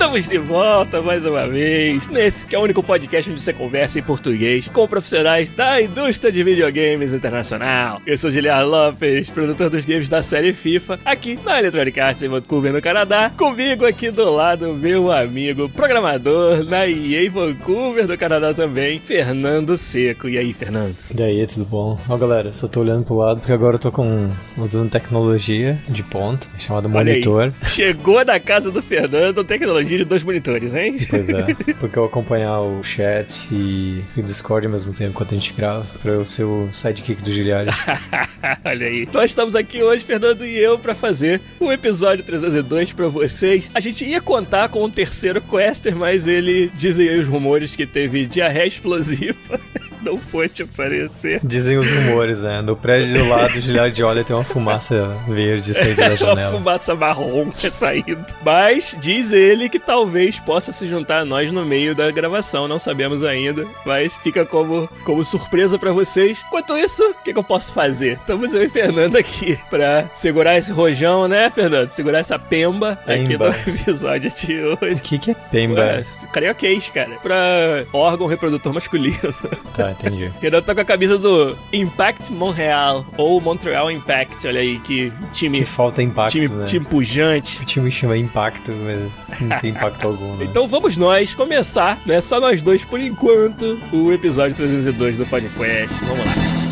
Estamos de volta mais uma vez nesse que é o único podcast onde você conversa em português com profissionais da indústria de videogames internacional. Eu sou Giliar Lopes, produtor dos games da série FIFA, aqui na Electronic Arts em Vancouver, no Canadá. Comigo aqui do lado, meu amigo programador na EA Vancouver, do Canadá também, Fernando Seco. E aí, Fernando? E aí, tudo bom? Ó, galera, só tô olhando pro lado porque agora eu tô com usando tecnologia de ponta, chamada aí, monitor. Chegou na casa do Fernando, tecnologia de dois monitores, hein? Pois é, porque eu acompanhar o chat e o Discord ao mesmo tempo enquanto a gente grava, pra eu ser o sidekick do Giliari. Olha aí. Nós estamos aqui hoje, Fernando e eu, pra fazer o episódio 302 pra vocês. A gente ia contar com um terceiro quester, mas ele dizem aí os rumores que teve diarreia explosiva. Não pôde aparecer. Dizem os rumores, né? No prédio do lado do Giliari olha tem uma fumaça verde saindo da Uma janela. fumaça marrom saindo. Mas diz ele que talvez possa se juntar a nós no meio da gravação. Não sabemos ainda, mas fica como, como surpresa pra vocês. Enquanto isso, o que, que eu posso fazer? Estamos eu e Fernando aqui pra segurar esse rojão, né, Fernando? Segurar essa pemba aqui Pemba. no episódio de O hoje. que que é pemba? Ué, carioquês, cara. Pra órgão reprodutor masculino. Tá, entendi. Fernando tá com a camisa do Impact Montreal, ou Montreal Impact, olha aí, que time, Que falta impacto, time, né? time pujante. O time chama impacto, mas não tem impacto algum, né? Então vamos nós começar, né? Só nós dois por enquanto, o episódio 302 do podcast. Vamos lá.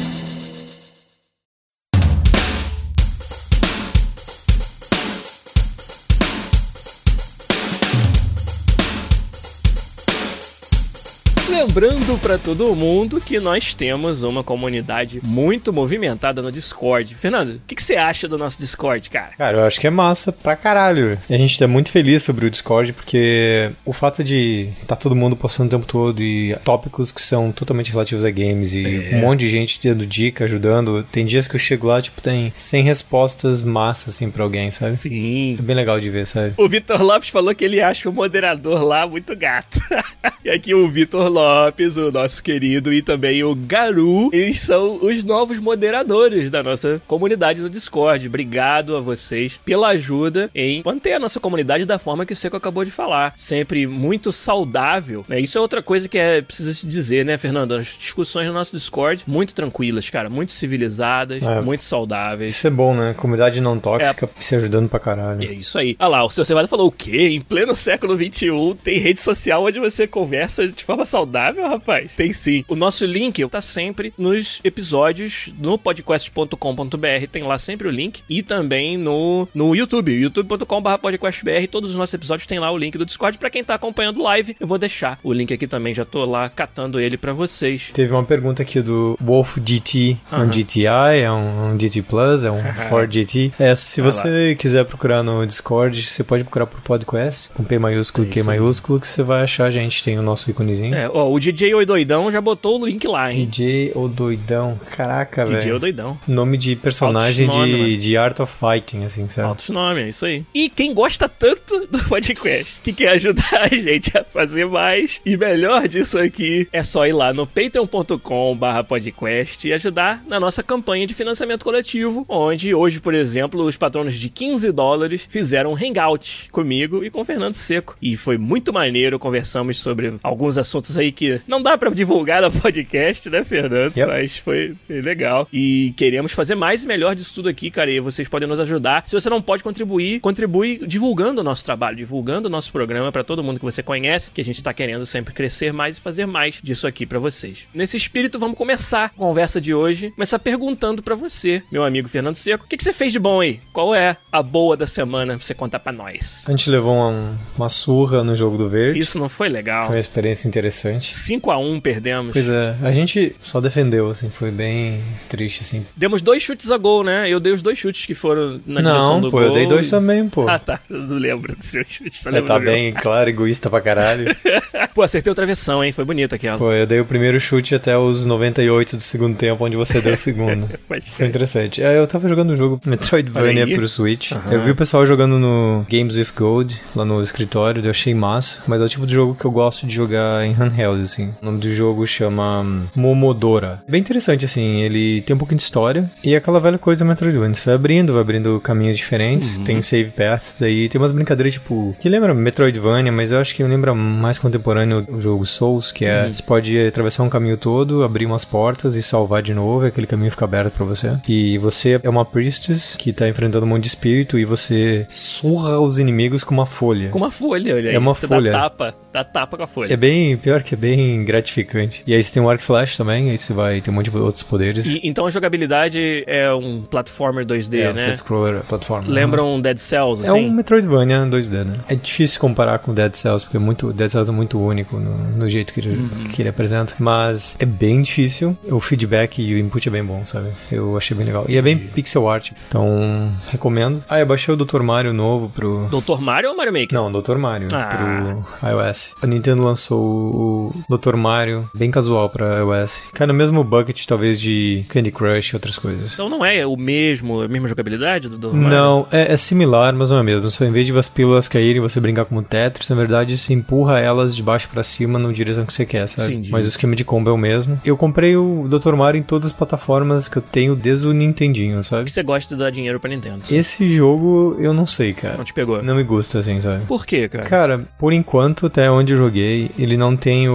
Lembrando pra todo mundo que nós temos uma comunidade muito movimentada no Discord. Fernando, o que, que você acha do nosso Discord, cara? Cara, eu acho que é massa pra caralho. E a gente tá muito feliz sobre o Discord, porque o fato de tá todo mundo postando o tempo todo e tópicos que são totalmente relativos a games e um monte de gente dando dica, ajudando. Tem dias que eu chego lá, tipo, tem 100 respostas massa, assim, pra alguém, sabe? Sim. É bem legal de ver, sabe? O Vitor Lopes falou que ele acha o moderador lá muito gato. e aqui o Vitor Lopes, o nosso querido, e também o Garu, eles são os novos moderadores da nossa comunidade no Discord. Obrigado a vocês pela ajuda em manter a nossa comunidade da forma que o Seco acabou de falar. Sempre muito saudável. né? Isso é outra coisa que é precisa se dizer, né, Fernando? As discussões no nosso Discord, muito tranquilas, cara. Muito civilizadas, É. muito saudáveis. Isso é bom, né? Comunidade não tóxica se ajudando pra É caralho. isso aí. Ah lá, o seu Cevada falou o quê? Em pleno século XXI tem rede social onde você conversa de forma saudável, rapaz? Tem sim. O nosso link tá sempre nos episódios no podcast.com.br. Tem lá sempre o link. E também no, no YouTube, youtube.com.br podcastbr. Todos os nossos episódios tem lá o link do Discord. Pra quem tá acompanhando live, eu vou deixar o link aqui também. Já tô lá catando ele pra vocês. Teve uma pergunta aqui do Wolf GT. É um. GTI, é um, um GT Plus, é um Ford GT. É, se Vai você quiser procurar no Discord, você pode procurar por podcast, com P maiúsculo e Q maiúsculo, que você vai achar a gente. Tem o nosso íconezinho. É, ó, o DJ Oi Doidão já botou o link lá, hein? DJ ou doidão. Caraca, DJ Oi velho. Doidão. Nome de personagem nome, de, mano. de Art of Fighting, assim, sabe? Altos nomes, é isso aí. E quem gosta tanto do podcast, que quer ajudar a gente a fazer mais e melhor disso aqui, é só ir lá no patreon.com barra podcast e ajudar na nossa campanha de financiamento coletivo, onde hoje, por exemplo, os patronos de 15 dólares fizeram um hangout comigo e com o Fernando Seco. E foi muito maneiro, conversamos sobre alguns assuntos aí que não dá pra divulgar no podcast, né, Fernando? Yep. Mas foi, foi legal. E queremos fazer mais e melhor disso tudo aqui, cara. E vocês podem nos ajudar. Se você não pode contribuir, contribui divulgando o nosso trabalho, divulgando o nosso programa pra todo mundo que você conhece, que a gente tá querendo sempre crescer mais e fazer mais disso aqui pra vocês. Nesse espírito, vamos começar a conversa de hoje. Começar perguntando pra você, meu amigo Fernando Seco, o que, que você fez de bom aí? Qual é a boa da semana pra você contar pra nós? A gente levou uma, uma surra no jogo do verde. Isso não foi legal. Foi uma experiência interessante. Interessante. 5x1 perdemos. Pois é, a gente só defendeu, assim, foi bem triste, assim. Demos dois chutes a gol, né? Eu dei os dois chutes que foram na direção Não, do pô, gol. eu dei dois também, pô. Ah, tá. Eu não lembro do seu chute. Só É, lembro tá do meu. bem, claro, egoísta pra caralho. Pô, acertei o travessão, hein? Foi bonita aquela. Pô, eu dei o primeiro chute até os 98 do segundo tempo, onde você deu o segundo. Foi interessante. É, eu tava jogando um jogo Metroidvania pro Switch. Aham. Eu vi o pessoal jogando no Games with Gold, lá no escritório, eu achei massa. Mas é o tipo de jogo que eu gosto de jogar em handheld, assim. O nome do jogo chama hum, Momodora. Bem interessante, assim. Ele tem um pouquinho de história e é aquela velha coisa do Metroidvania. Você vai abrindo, vai abrindo caminhos diferentes. Uhum. Tem save path, daí tem umas brincadeiras, tipo, que lembra Metroidvania, mas eu acho que lembra mais contemporâneo o jogo Souls, que é, você pode atravessar um caminho todo, abrir umas portas e salvar de novo, e aquele caminho fica aberto pra você. E você é uma priestess que tá enfrentando um monte de espírito e você surra os inimigos com uma folha. Com uma folha, olha aí. É uma Você folha. Dá tapa, dá tapa com a folha. É bem, pior que é bem gratificante. E aí você tem o arc flash também, aí você vai ter um monte de outros poderes. E- então a jogabilidade é um platformer 2D, é, né? side-scroller, plataforma. Lembra um Dead Cells, É assim? um Metroidvania 2D, né? É difícil comparar com Dead Cells, porque é muito, Dead Cells é muito único no, no jeito que ele, Uhum. que ele apresenta. Mas é bem difícil. O feedback e o input é bem bom, sabe? Eu achei bem legal. E é bem pixel art. Então, recomendo. Ah, eu baixei o Dr. Mario novo pro. Doutor Mario ou Mario Maker? Não, Dr. Mario Ah. pro iOS. A Nintendo lançou o Dr. Mario bem casual pra iOS. Cai no mesmo bucket, talvez, de Candy Crush e outras coisas. Então não é o mesmo, a mesma jogabilidade do Doutor Mario? Não, é, é similar, mas não é mesmo. Só em vez de as pílulas caírem e você brincar como Tetris, na verdade você empurra elas de baixo pra cima na direção que você quer, sabe? Entendi. Mas o esquema de combo é o mesmo. Eu comprei o Dr. Mario em todas as plataformas que eu tenho desde o Nintendinho, Que sabe? você gosta de dar dinheiro pra Nintendo. Esse jogo eu não sei, cara. Não te pegou. Não me gusta assim, sabe? Por quê, cara? Cara, por enquanto, até onde eu joguei, ele não tem o,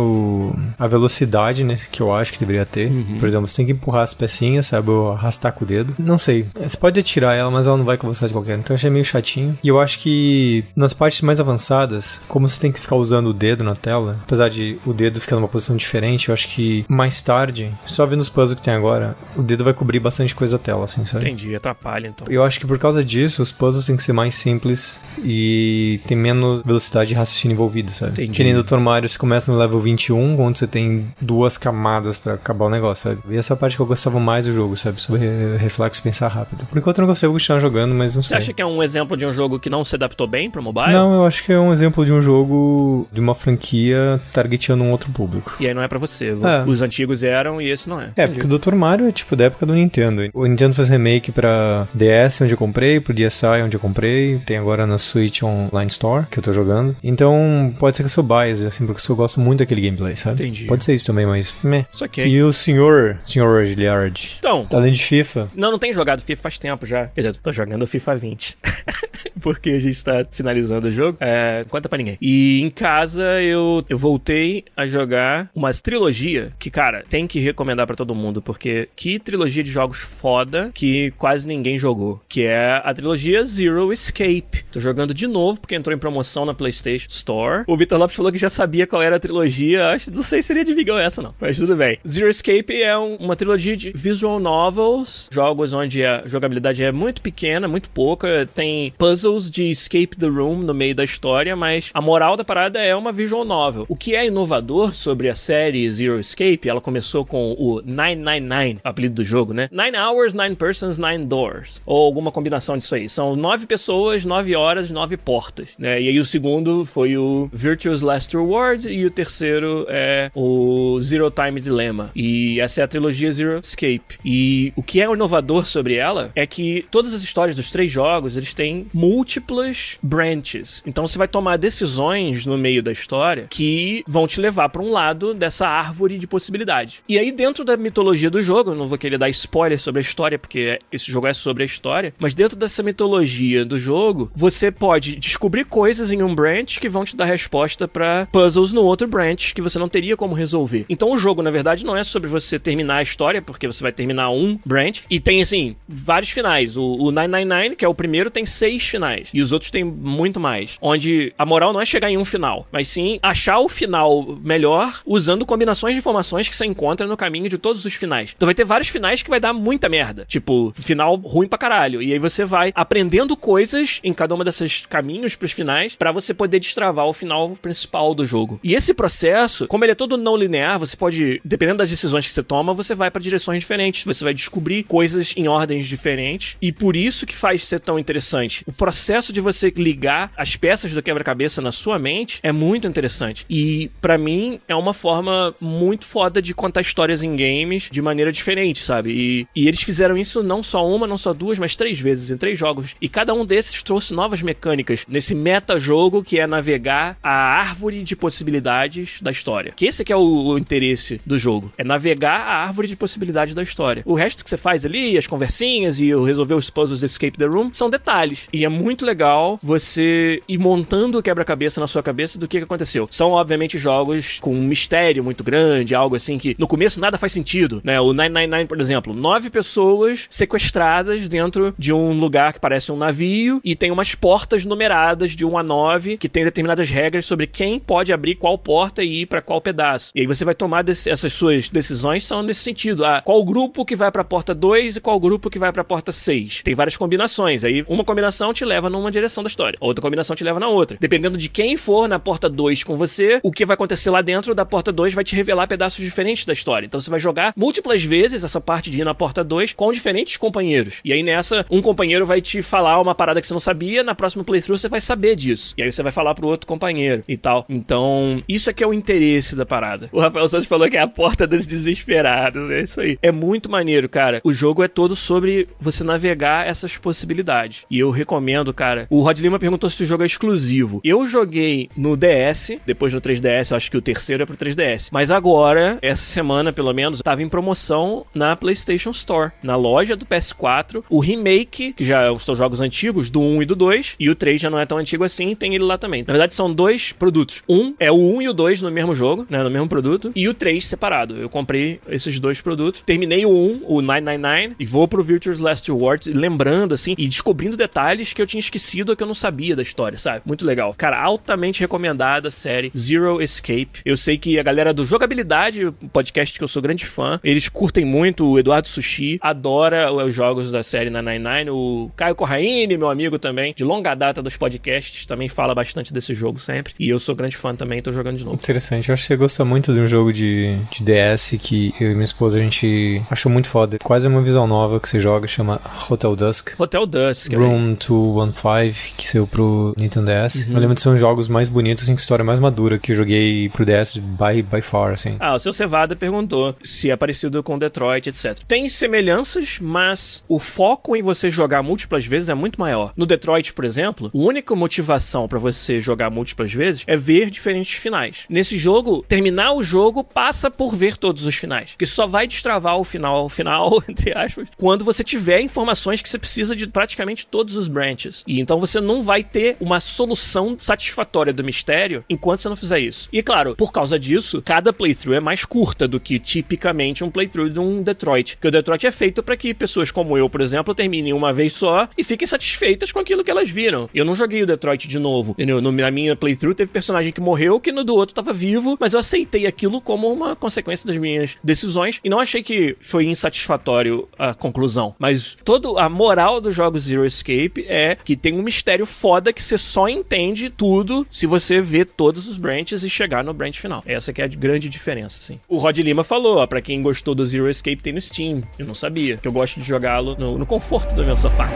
a velocidade né, que eu acho que deveria ter. Uhum. Por exemplo, você tem que empurrar as pecinhas, sabe? Ou arrastar com o dedo. Não sei. Você pode atirar ela, mas ela não vai com velocidade qualquer. Então eu achei meio chatinho. E eu acho que nas partes mais avançadas, como você tem que ficar usando o dedo na tela, apesar de o dedo ficar numa posição diferente, eu acho que mais tarde, só vendo os puzzles que tem agora, o dedo vai cobrir bastante coisa da tela, assim, sabe? Entendi, atrapalha então. Eu acho que por causa disso, os puzzles têm que ser mais simples e tem menos velocidade de raciocínio envolvido, sabe? Entendi. Que nem Dr. Mario, você começa no level 21, onde você tem duas camadas pra acabar o negócio, sabe? E essa é a parte que eu gostava mais do jogo, sabe? Sobre re- reflexo e pensar rápido. Por enquanto eu não gostei, eu vou continuar jogando, mas não Você sei. acha que é um exemplo de um jogo que não se adaptou bem pro mobile? Não, eu acho que é um exemplo de um jogo, de uma franquia targetando um outro público. E aí não é pra você. É. Os antigos eram e esse não é. É, Entendi. porque o Dr. Mario é tipo da época do Nintendo. O Nintendo fez remake pra DS, onde eu comprei, pro DSi, onde eu comprei, tem agora na Switch Online Store, que eu tô jogando. Então, pode ser que eu sou biased, assim, porque eu gosto muito daquele gameplay, sabe? Entendi. Pode ser isso também, mas meh. Isso aqui. E o senhor, senhor Giliard, Então, além de FIFA, não, não tenho jogado FIFA faz tempo já. Quer dizer, tô jogando FIFA 20. Porque a gente tá finalizando o jogo. É, conta pra ninguém. E em casa eu, eu voltei a jogar uma trilogia que, cara, tem que recomendar pra todo mundo. Porque que trilogia de jogos foda que quase ninguém jogou. Que é a trilogia Zero Escape. Tô jogando de novo porque entrou em promoção na PlayStation Store. O Vitor Lopes falou que já sabia qual era a trilogia. Acho, não sei se seria de Vigão essa, não. Mas tudo bem. Zero Escape é um- uma trilogia de visual novels, jogos onde a jogabilidade é muito pequena, muito pouca. Tem puzzles de escape the room no meio da história, mas a moral da parada é uma visual novel. O que é inovador sobre a série Zero Escape, ela começou com o 999, o apelido do jogo, né? Nine hours, nine persons, nine doors. Ou alguma combinação disso aí. São nove pessoas, nove horas, nove portas, né? E aí o segundo foi o Virtuous Last Reward e o terceiro é o Zero Time Dilemma. E essa é a trilogia Zero Escape. E o que é inovador sobre ela é que todas as histórias dos três jogos, eles têm múltiplas branches. Então você vai tomar decisões no meio da história que vão te levar para um lado dessa árvore de possibilidades. E aí dentro da mitologia do jogo, eu não vou querer dar spoiler sobre a história porque esse jogo é sobre a história, mas dentro dessa mitologia do jogo, você pode descobrir coisas em um branch que vão te dar resposta para puzzles no outro branch que você não teria como resolver. Então o jogo, na verdade, não é sobre você terminar a história, porque você vai terminar um branch, e tem, assim, vários finais. O, o 999, que é o primeiro, tem seis finais, e os outros têm muito mais. Onde a moral não é chegar em um final, mas sim achar o final melhor usando combinações de informações que você encontra no caminho de todos os finais. Então vai ter vários finais que vai dar muita merda. Tipo, final ruim pra caralho. E aí você vai aprendendo coisas em cada uma desses caminhos pros finais pra você poder destravar o final principal do jogo. E esse processo processo, como ele é todo não linear, você pode, dependendo das decisões que você toma, você vai para direções diferentes, você vai descobrir coisas em ordens diferentes, e por isso que faz ser tão interessante. O processo de você ligar as peças do quebra-cabeça na sua mente é muito interessante. E para mim é uma forma muito foda de contar histórias em games de maneira diferente, sabe? E, e eles fizeram isso não só uma, não só duas, mas três vezes em três jogos. E cada um desses trouxe novas mecânicas nesse meta-jogo que é navegar a árvore de possibilidades da história. Que esse aqui é o, o interesse do jogo. É navegar a árvore de possibilidades da história. O resto que você faz ali, as conversinhas e resolver os puzzles de Escape the Room, são detalhes. E é muito legal você ir montando o quebra-cabeça na sua cabeça do que, que aconteceu. São, obviamente, jogos com um mistério muito grande, algo assim que no começo nada faz sentido, né? O 999, por exemplo, nove pessoas sequestradas dentro de um lugar que parece um navio e tem umas portas numeradas de 1 a 9 que tem determinadas regras sobre quem pode abrir qual porta e ir para qual pedaço. E aí você vai tomar essas suas decisões são nesse sentido. Ah, qual grupo que vai para a porta 2 e qual grupo que vai para a porta 6. Tem várias combinações. Aí uma combinação te leva numa direção da história, outra combinação te leva na outra. Dependendo de quem for na porta 2 com você, o que vai acontecer lá dentro da porta 2 vai te revelar pedaços diferentes da história. Então você vai jogar múltiplas vezes essa parte de ir na porta 2 com diferentes companheiros. E aí nessa, um companheiro vai te falar uma parada que você não sabia, na próxima playthrough você vai saber disso. E aí você vai falar pro outro companheiro e tal. Então, isso é que é o interesse da parada. O Rafael Santos falou que é a porta dos desesperados. É isso aí. É muito maneiro, cara. O jogo é todo sobre você navegar essas possibilidades. E eu recomendo, cara. O Rod Lima perguntou se o jogo é exclusivo. Eu joguei no DS, depois no 3DS, eu acho que o terceiro é pro 3DS. Mas agora, essa semana pelo menos, tava em promoção na PlayStation Store, na loja do PS4. O remake, que já são jogos antigos, do 1 e do 2, e o 3 já não é tão antigo assim, tem ele lá também. Na verdade, são dois produtos. Um é o 1 e o 2 no mesmo jogo, né, no mesmo produto, e o 3 separado. Eu comprei esses dois produtos, terminei o 1, o 999, e vou pro Virtuous Last Reward, lembrando assim, e descobrindo detalhes que eu tinha esquecido ou que eu não sabia da história, sabe? Muito legal. Cara, altamente recomendada a série Zero Escape. Eu sei que a galera do Jogabilidade, podcast que eu sou grande fã, eles curtem muito, o Eduardo Sushi adora os jogos da série na 99, o Caio Corraine, meu amigo também, de longa data dos podcasts, também fala bastante desse jogo sempre, e eu sou grande fã também, tô jogando de novo. Interessante, eu acho que você gosta muito de um jogo de, de DS que eu e minha esposa a gente achou muito foda, quase uma visão nova que você joga, chama Hotel Dusk. Hotel Dusk. Room 215, que saiu pro Nintendo DS. Uhum. Eu lembro de ser um jogos mais bonitos, assim, com história mais madura que eu joguei pro DS by, by far, assim. Ah, o seu Cevada perguntou se é parecido com Detroit, etc. Tem semelhanças, mas o foco em você jogar múltiplas vezes é muito maior. No Detroit, por exemplo, a única motivação para você jogar múltiplas vezes é ver diferentes finais. Nesse jogo, terminar o jogo passa por ver todos os finais, que só vai destravar o final, final, entre aspas, quando você tiver informações que você precisa de praticamente todos os branches. E então você não vai ter uma solução satisfatória do mistério enquanto você não fizer isso. E claro, por causa disso, cada playthrough é mais curta do que tipicamente um playthrough de um Detroit. Porque o Detroit é feito para que pessoas como eu, por exemplo, terminem uma vez só e fiquem satisfeitas com aquilo que elas viram. Eu não joguei o Detroit de novo. No, na minha playthrough teve personagem que morreu, que no do outro tava vivo, mas eu aceitei aquilo como uma consequência das minhas decisões e não achei que foi insatisfatório a conclusão. Mas toda a moral dos jogos Zero Escape é que tem um mistério foda que você só entende tudo se você vê todos os branches e chegar no branch final. Essa que é a grande diferença, assim. O Rod Lima falou, ó, pra quem gostou do Zero Escape tem no Steam. Eu não sabia, que eu gosto de jogá-lo no, no conforto do meu sofá.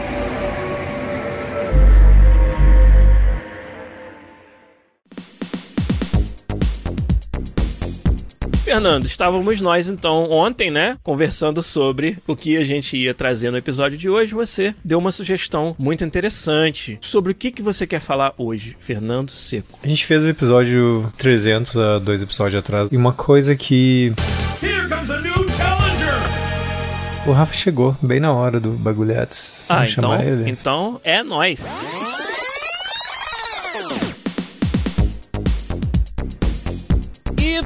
Fernando, estávamos nós então ontem, né, conversando sobre o que a gente ia trazer no episódio de hoje. Você deu uma sugestão muito interessante sobre o que, que você quer falar hoje, Fernando Seco. A gente fez o episódio 300 há dois episódios atrás e uma coisa que. O Rafa chegou bem na hora do bagulhetes. Ah, Vamos então, ele. então é nós.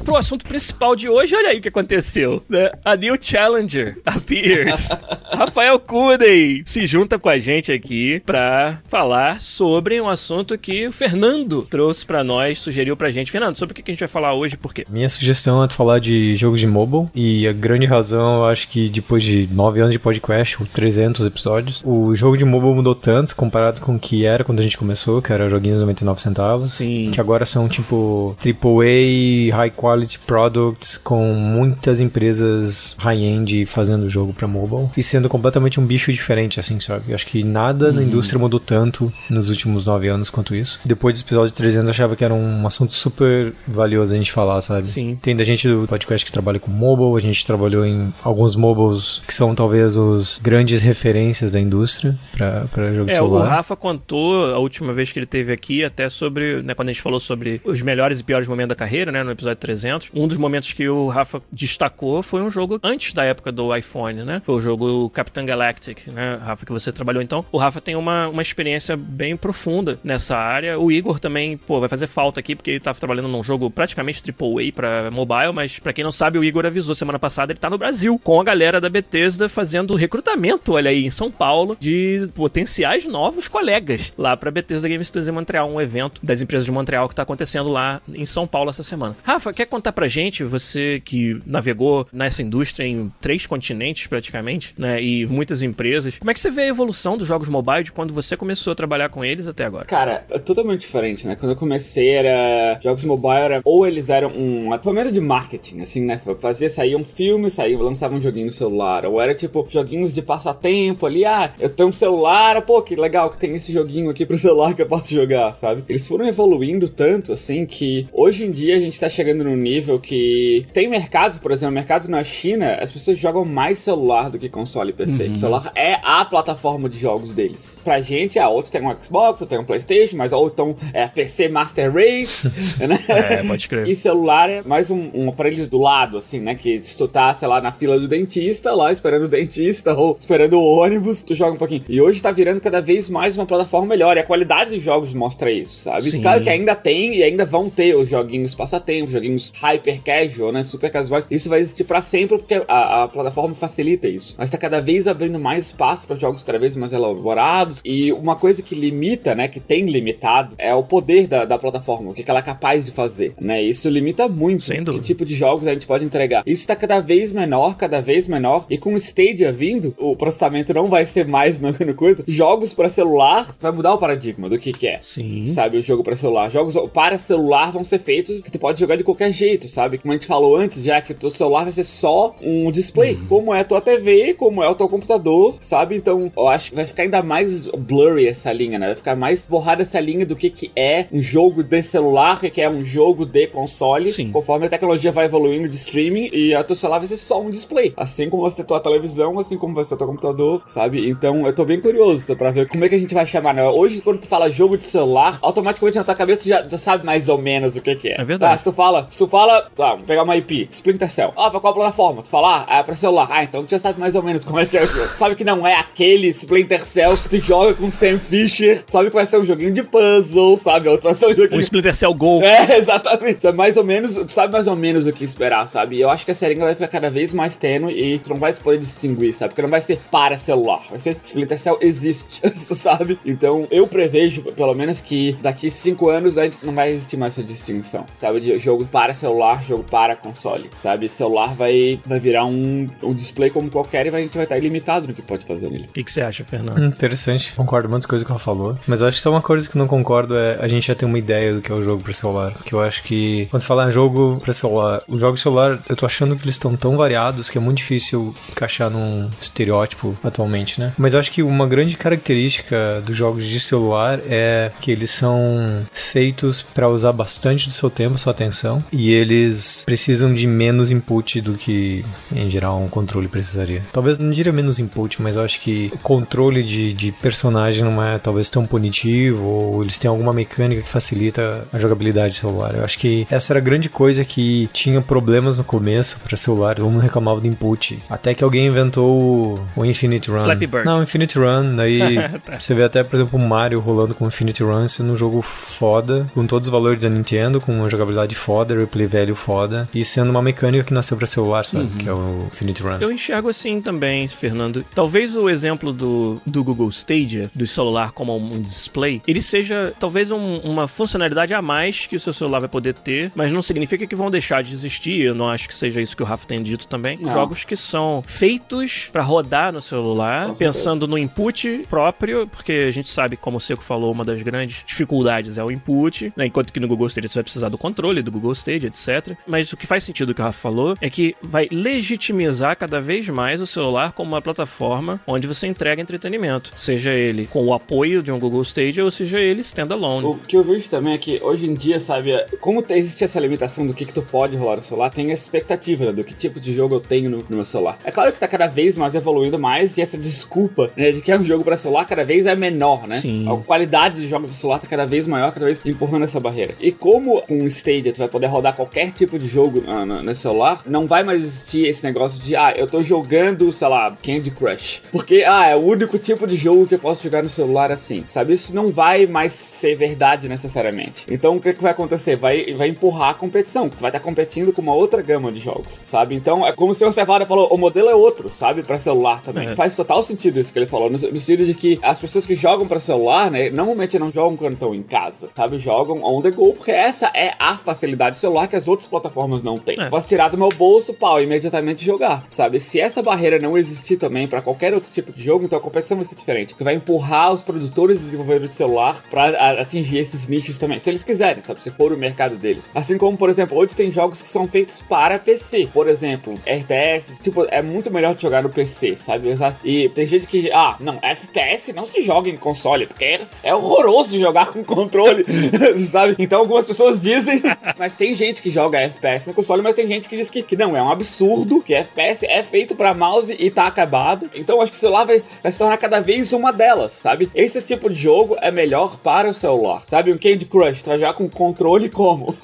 Pro assunto principal de hoje, olha aí o que aconteceu. Né? A New Challenger appears. Rafael Kuden se junta com a gente aqui pra falar sobre um assunto que o Fernando trouxe pra nós, sugeriu pra gente. Fernando, sobre o que a gente vai falar hoje por quê? Minha sugestão é falar de jogos de mobile e a grande razão, eu acho que depois de nove anos de podcast, ou 300 episódios, o jogo de mobile mudou tanto comparado com o que era quando a gente começou, que era joguinhos 99 centavos. Sim. Que agora são tipo AAA, high quality products com muitas empresas high-end fazendo jogo para mobile e sendo completamente um bicho diferente, assim, sabe? Eu acho que nada uhum. na indústria mudou tanto nos últimos nove anos quanto isso. Depois do episódio 300, eu achava que era um assunto super valioso a gente falar, sabe? Sim. Tem da gente do podcast que trabalha com mobile, a gente trabalhou em alguns mobiles que são talvez os grandes referências da indústria para jogo é, de celular. O Rafa contou a última vez que ele teve aqui até sobre, né, quando a gente falou sobre os melhores e piores momentos da carreira, né, no episódio 300. Um dos momentos que o Rafa destacou foi um jogo antes da época do iPhone, né? Foi o jogo Capitão Galactic, né, Rafa, que você trabalhou então. O Rafa tem uma, uma experiência bem profunda nessa área. O Igor também, pô, vai fazer falta aqui porque ele tá trabalhando num jogo praticamente AAA para mobile, mas para quem não sabe, o Igor avisou semana passada, ele tá no Brasil com a galera da Bethesda fazendo recrutamento, olha aí, em São Paulo, de potenciais novos colegas lá pra Bethesda Game Studios em Montreal, um evento das empresas de Montreal que tá acontecendo lá em São Paulo essa semana. Rafa, quer contar pra gente, você que navegou nessa indústria em três continentes praticamente, né, e muitas empresas, como é que você vê a evolução dos jogos mobile de quando você começou a trabalhar com eles até agora? Cara, é totalmente diferente, né? Quando eu comecei era jogos mobile era ou eles eram um, menos de marketing, assim, né? Fazia sair um filme, saía, lançava um joguinho no celular, ou era tipo joguinhos de passatempo ali, ah, eu tenho um celular, pô, que legal que tem esse joguinho aqui pro celular que eu posso jogar, sabe? Eles foram evoluindo tanto, assim, que hoje em dia a gente tá chegando num nível que tem mercados, por exemplo, mercado na China, as pessoas jogam mais celular do que console e PC. Uhum. O celular é a plataforma de jogos deles. Pra gente, a outros tem um Xbox, outro tem um Playstation, mas ou então é a PC Master Race, né? É, pode crer. E celular é mais um, um, aparelho do lado, assim, né? Que se tu tá, sei lá, na fila do dentista, lá esperando o dentista ou esperando o ônibus, tu joga um pouquinho. E hoje tá virando cada vez mais uma plataforma melhor. E a qualidade dos jogos mostra isso, sabe? Sim. Claro que ainda tem e ainda vão ter os joguinhos passatempo, joguinhos hyper casual, né? Super casuais. Isso vai existir para sempre porque a, a, plataforma facilita isso. Mas tá cada vez abrindo mais espaço para jogos cada vez mais elaborados. E uma coisa que limita, né? Que tem limitado é o poder da, da plataforma, o que ela é capaz de fazer, né? Isso limita muito Sem que tipo de jogos a gente pode entregar. Isso tá cada vez menor, cada vez menor. E com o Stadia vindo, o processamento não vai ser mais no, no coisa. Jogos para celular vai mudar o paradigma do que, que é. Sim. Sabe, o jogo para celular. Jogos para celular vão ser feitos que tu pode jogar de qualquer jeito, sabe? Como a gente falou antes, já que o teu celular vai ser só um display, uhum. como é a tua TV, como é o teu computador, sabe? Então, eu acho que vai ficar ainda mais blurry essa linha, né? Vai ficar mais borrada essa linha do que, que é um jogo de celular, que é um jogo de console, Sim. conforme a tecnologia vai evoluindo de streaming e a tua celular vai ser só um display. Assim como vai ser tua televisão, assim como vai ser teu computador, sabe? Então eu tô bem curioso pra ver como é que a gente vai chamar, né? Hoje, quando tu fala jogo de celular, automaticamente na tua cabeça tu já, já sabe mais ou menos o que, que é. É verdade. Ah, se tu fala, se tu fala, sabe, vou pegar uma IP, Splinter Cell. Ah, pra qual plataforma? Tu fala, ah, é pra celular. Ah, então tu já sabe mais ou menos como é que é o jogo. sabe que não é aquele Splinter Cell que tu joga com Sam Fisher, sabe que vai ser um joguinho de puzzle, sabe? Outro vai ser um joguinho. Um Splinter Cell Go. É, exatamente. É mais ou menos, tu sabe mais ou menos o que esperar, sabe? E eu acho que essa linha vai ficar cada vez mais tênue e tu não vai poder distinguir, sabe? Porque não vai ser para celular, vai ser Splinter Cell existe, sabe? Então eu prevejo, pelo menos, que daqui cinco anos a não vai existir mais essa distinção, sabe? De jogo para celular, jogo para console, sabe? Celular vai, vai virar um, um display como qualquer e vai, a gente vai estar ilimitado no que pode fazer nele. O que, que você acha, Fernando? Interessante. Concordo muito com coisa que ela falou. Mas eu acho que só uma coisa que não concordo é a gente já tem uma ideia do que é o jogo para celular. Que eu acho que quando falar em jogo para celular, os jogos de celular, eu tô achando que eles estão tão variados que é muito difícil encaixar num estereótipo atualmente, né? Mas eu acho que uma grande característica dos jogos de celular é que eles são feitos para usar bastante do seu tempo, sua atenção, e eles precisam de menos input do que, em geral, um controle precisaria. Talvez não diria menos input, mas eu acho que o controle de, de personagem não é talvez tão punitivo, ou eles têm alguma mecânica que facilita a jogabilidade celular. Eu acho que essa era a grande coisa que tinha problemas no começo para celular, todo mundo reclamava do input. Até que alguém inventou o Infinite Run. Flappy Bird. Não, Infinite Run, daí tá. você vê até, por exemplo, o Mario rolando com Infinite Run, isso num jogo foda, com todos os valores da Nintendo, com uma jogabilidade foda, replay velho foda, e sendo uma mecânica que nasceu para celular, sabe? Uhum. Que é o Infinite Run. Eu enxergo assim também, Fernando. Talvez o exemplo do, do Google Stadia, do celular como um display, ele seja talvez um, uma funcionalidade a mais que o seu celular vai poder ter, mas não significa que vão deixar de existir. Eu não acho que seja isso que o Rafa tem dito também. Não. Jogos que são feitos para rodar no celular, pensando no input próprio, porque a gente sabe, como o Seco falou, uma das grandes dificuldades é o input, né? enquanto que no Google Stadia você vai precisar do controle do Google Stadia Stage, etc. Mas o que faz sentido que o Rafa falou é que vai legitimizar cada vez mais o celular como uma plataforma onde você entrega entretenimento, seja ele com o apoio de um Google Stage ou seja ele standalone. O que eu vejo também é que hoje em dia, sabe, como existe essa limitação do que, que tu pode rolar no celular, tem essa expectativa né, do que tipo de jogo eu tenho no, no, meu celular. É claro que tá cada vez mais evoluindo mais e essa desculpa né, de que é um jogo para celular cada vez é menor, né? Sim. A qualidade dos jogos do celular tá cada vez maior, cada vez empurrando essa barreira. E como com o Stadia tu vai poder rodar qualquer tipo de jogo no, no, no celular, não vai mais existir esse negócio de, ah, eu tô jogando, sei lá, Candy Crush. Porque, ah, é o único tipo de jogo que eu posso jogar no celular assim. Sabe? Isso não vai mais ser verdade necessariamente. Então o que, que vai acontecer? Vai, vai empurrar a competição. Tu vai estar competindo com uma outra gama de jogos, sabe? Então é como o senhor Cevada falou, o modelo é outro, sabe? Para celular também. É. Faz total sentido isso que ele falou, no, no sentido de que as pessoas que jogam para celular, né, normalmente não jogam quando estão em casa, sabe? Jogam on the go, porque essa é a facilidade do celular que as outras plataformas não têm. É. Posso tirar do meu bolso, pau, imediatamente jogar, sabe? Se essa barreira não existir também para qualquer outro tipo de jogo, então a competição vai ser diferente. Que vai empurrar os produtores e desenvolvedores de celular para atingir esses nichos também, se eles quiserem, sabe? Se for o mercado deles. Assim como, por exemplo, hoje tem jogos que são feitos para PC. Por exemplo, RTS, tipo, é muito melhor de jogar no PC, sabe? E tem gente que, ah, não, FPS não se joga em console, porque é horroroso de jogar com controle, sabe? Então algumas pessoas dizem, mas tem gente que joga FPS no console, mas tem gente que diz que, que não, é um absurdo, que FPS é feito para mouse e tá acabado. Então acho que o celular vai, vai se tornar cada vez uma delas, sabe? Esse tipo de jogo é melhor para o celular, sabe? Um Candy Crush, tu vai jogar com controle como?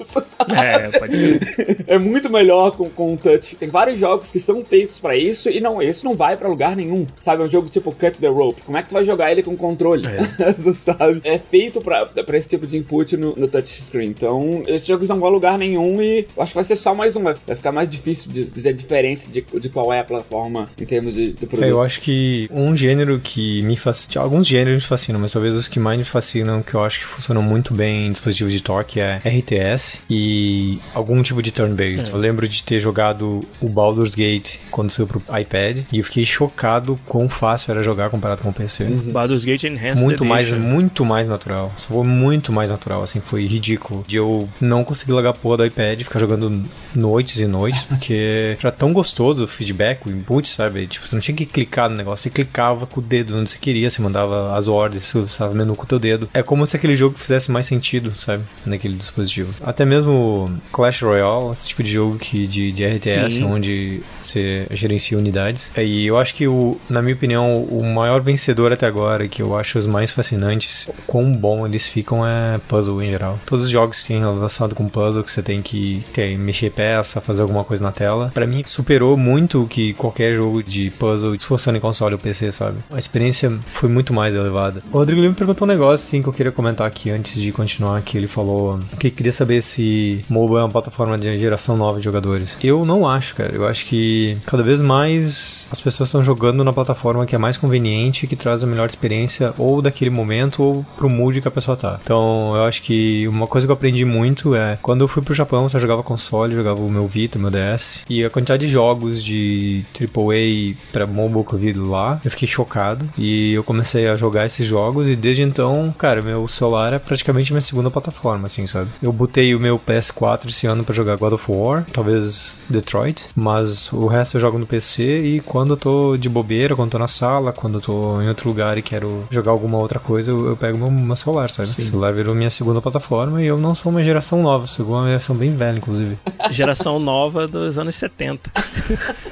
É, pode ser. É muito melhor com, com touch. Tem vários jogos que são feitos para isso e não, esse não vai para lugar nenhum, sabe? É um jogo tipo Cut the Rope. Como é que tu vai jogar ele com controle? É. sabe? É feito para esse tipo de input no, no touchscreen. Então, esses jogos não vão a lugar nenhum e acho que vai ser só mais um. Vai ficar mais difícil de dizer a diferença de, de qual é a plataforma em termos de, de produto. É, eu acho que um gênero que me fascina. Alguns gêneros me fascinam, mas talvez os que mais me fascinam, que eu acho que funcionam muito bem em dispositivos de toque, é RTS e algum tipo de turn-based. É. Eu lembro de ter jogado o Baldur's Gate quando saiu pro iPad e eu fiquei chocado quão fácil era jogar comparado com o PC. Uhum. Baldur's Gate Enhanced Muito Edition. mais, muito mais natural. Foi muito mais natural, assim, foi ridículo. De eu não conseguir largar a porra do iPad ficar jogando noites e noites, porque era tão gostoso o feedback, o input, sabe? Tipo, você não tinha que clicar no negócio, você clicava com o dedo onde você queria, você mandava as ordens, você estava menu com o teu dedo. É como se aquele jogo fizesse mais sentido, sabe? Naquele dispositivo. Até mesmo Clash Royale, esse tipo de jogo que, de, de RTS, Sim. onde você gerencia unidades. É, e eu acho que, o, na minha opinião, o maior vencedor até agora, que eu acho os mais fascinantes, quão bom eles ficam, é puzzle em geral. Todos os jogos que têm relacionado com puzzle, que você tem que ter, mexer peça, fazer alguma coisa na tela, para mim superou muito que qualquer jogo de puzzle, se fosse em console ou PC, sabe? A experiência foi muito mais elevada. O Rodrigo me perguntou um negócio, assim, que eu queria comentar aqui antes de continuar, que ele falou que queria saber se mobile é uma plataforma de geração nova de jogadores. Eu não acho, cara. Eu acho que cada vez mais as pessoas estão jogando na plataforma que é mais conveniente, que traz a melhor experiência ou daquele momento ou pro mood que a pessoa tá. Então, eu acho que uma coisa que eu aprendi muito é quando eu fui pro Japão, eu jogava console, jogava o meu Vita, o meu DS, e a quantidade de jogos de AAA pra mobile que eu vi lá, eu fiquei chocado e eu comecei a jogar esses jogos e desde então, cara, meu celular é praticamente minha segunda plataforma, assim, sabe? Eu botei o meu PS4 esse ano para jogar God of War, talvez Detroit, mas o resto eu jogo no PC e quando eu tô de bobeira, quando eu tô na sala, quando eu tô em outro lugar e quero jogar alguma outra coisa, eu, eu pego meu, meu celular, sabe? Sim. O celular virou minha segunda plataforma e eu não sou uma geração nova, sou uma geração bem velha, inclusive. geração nova dos anos 70.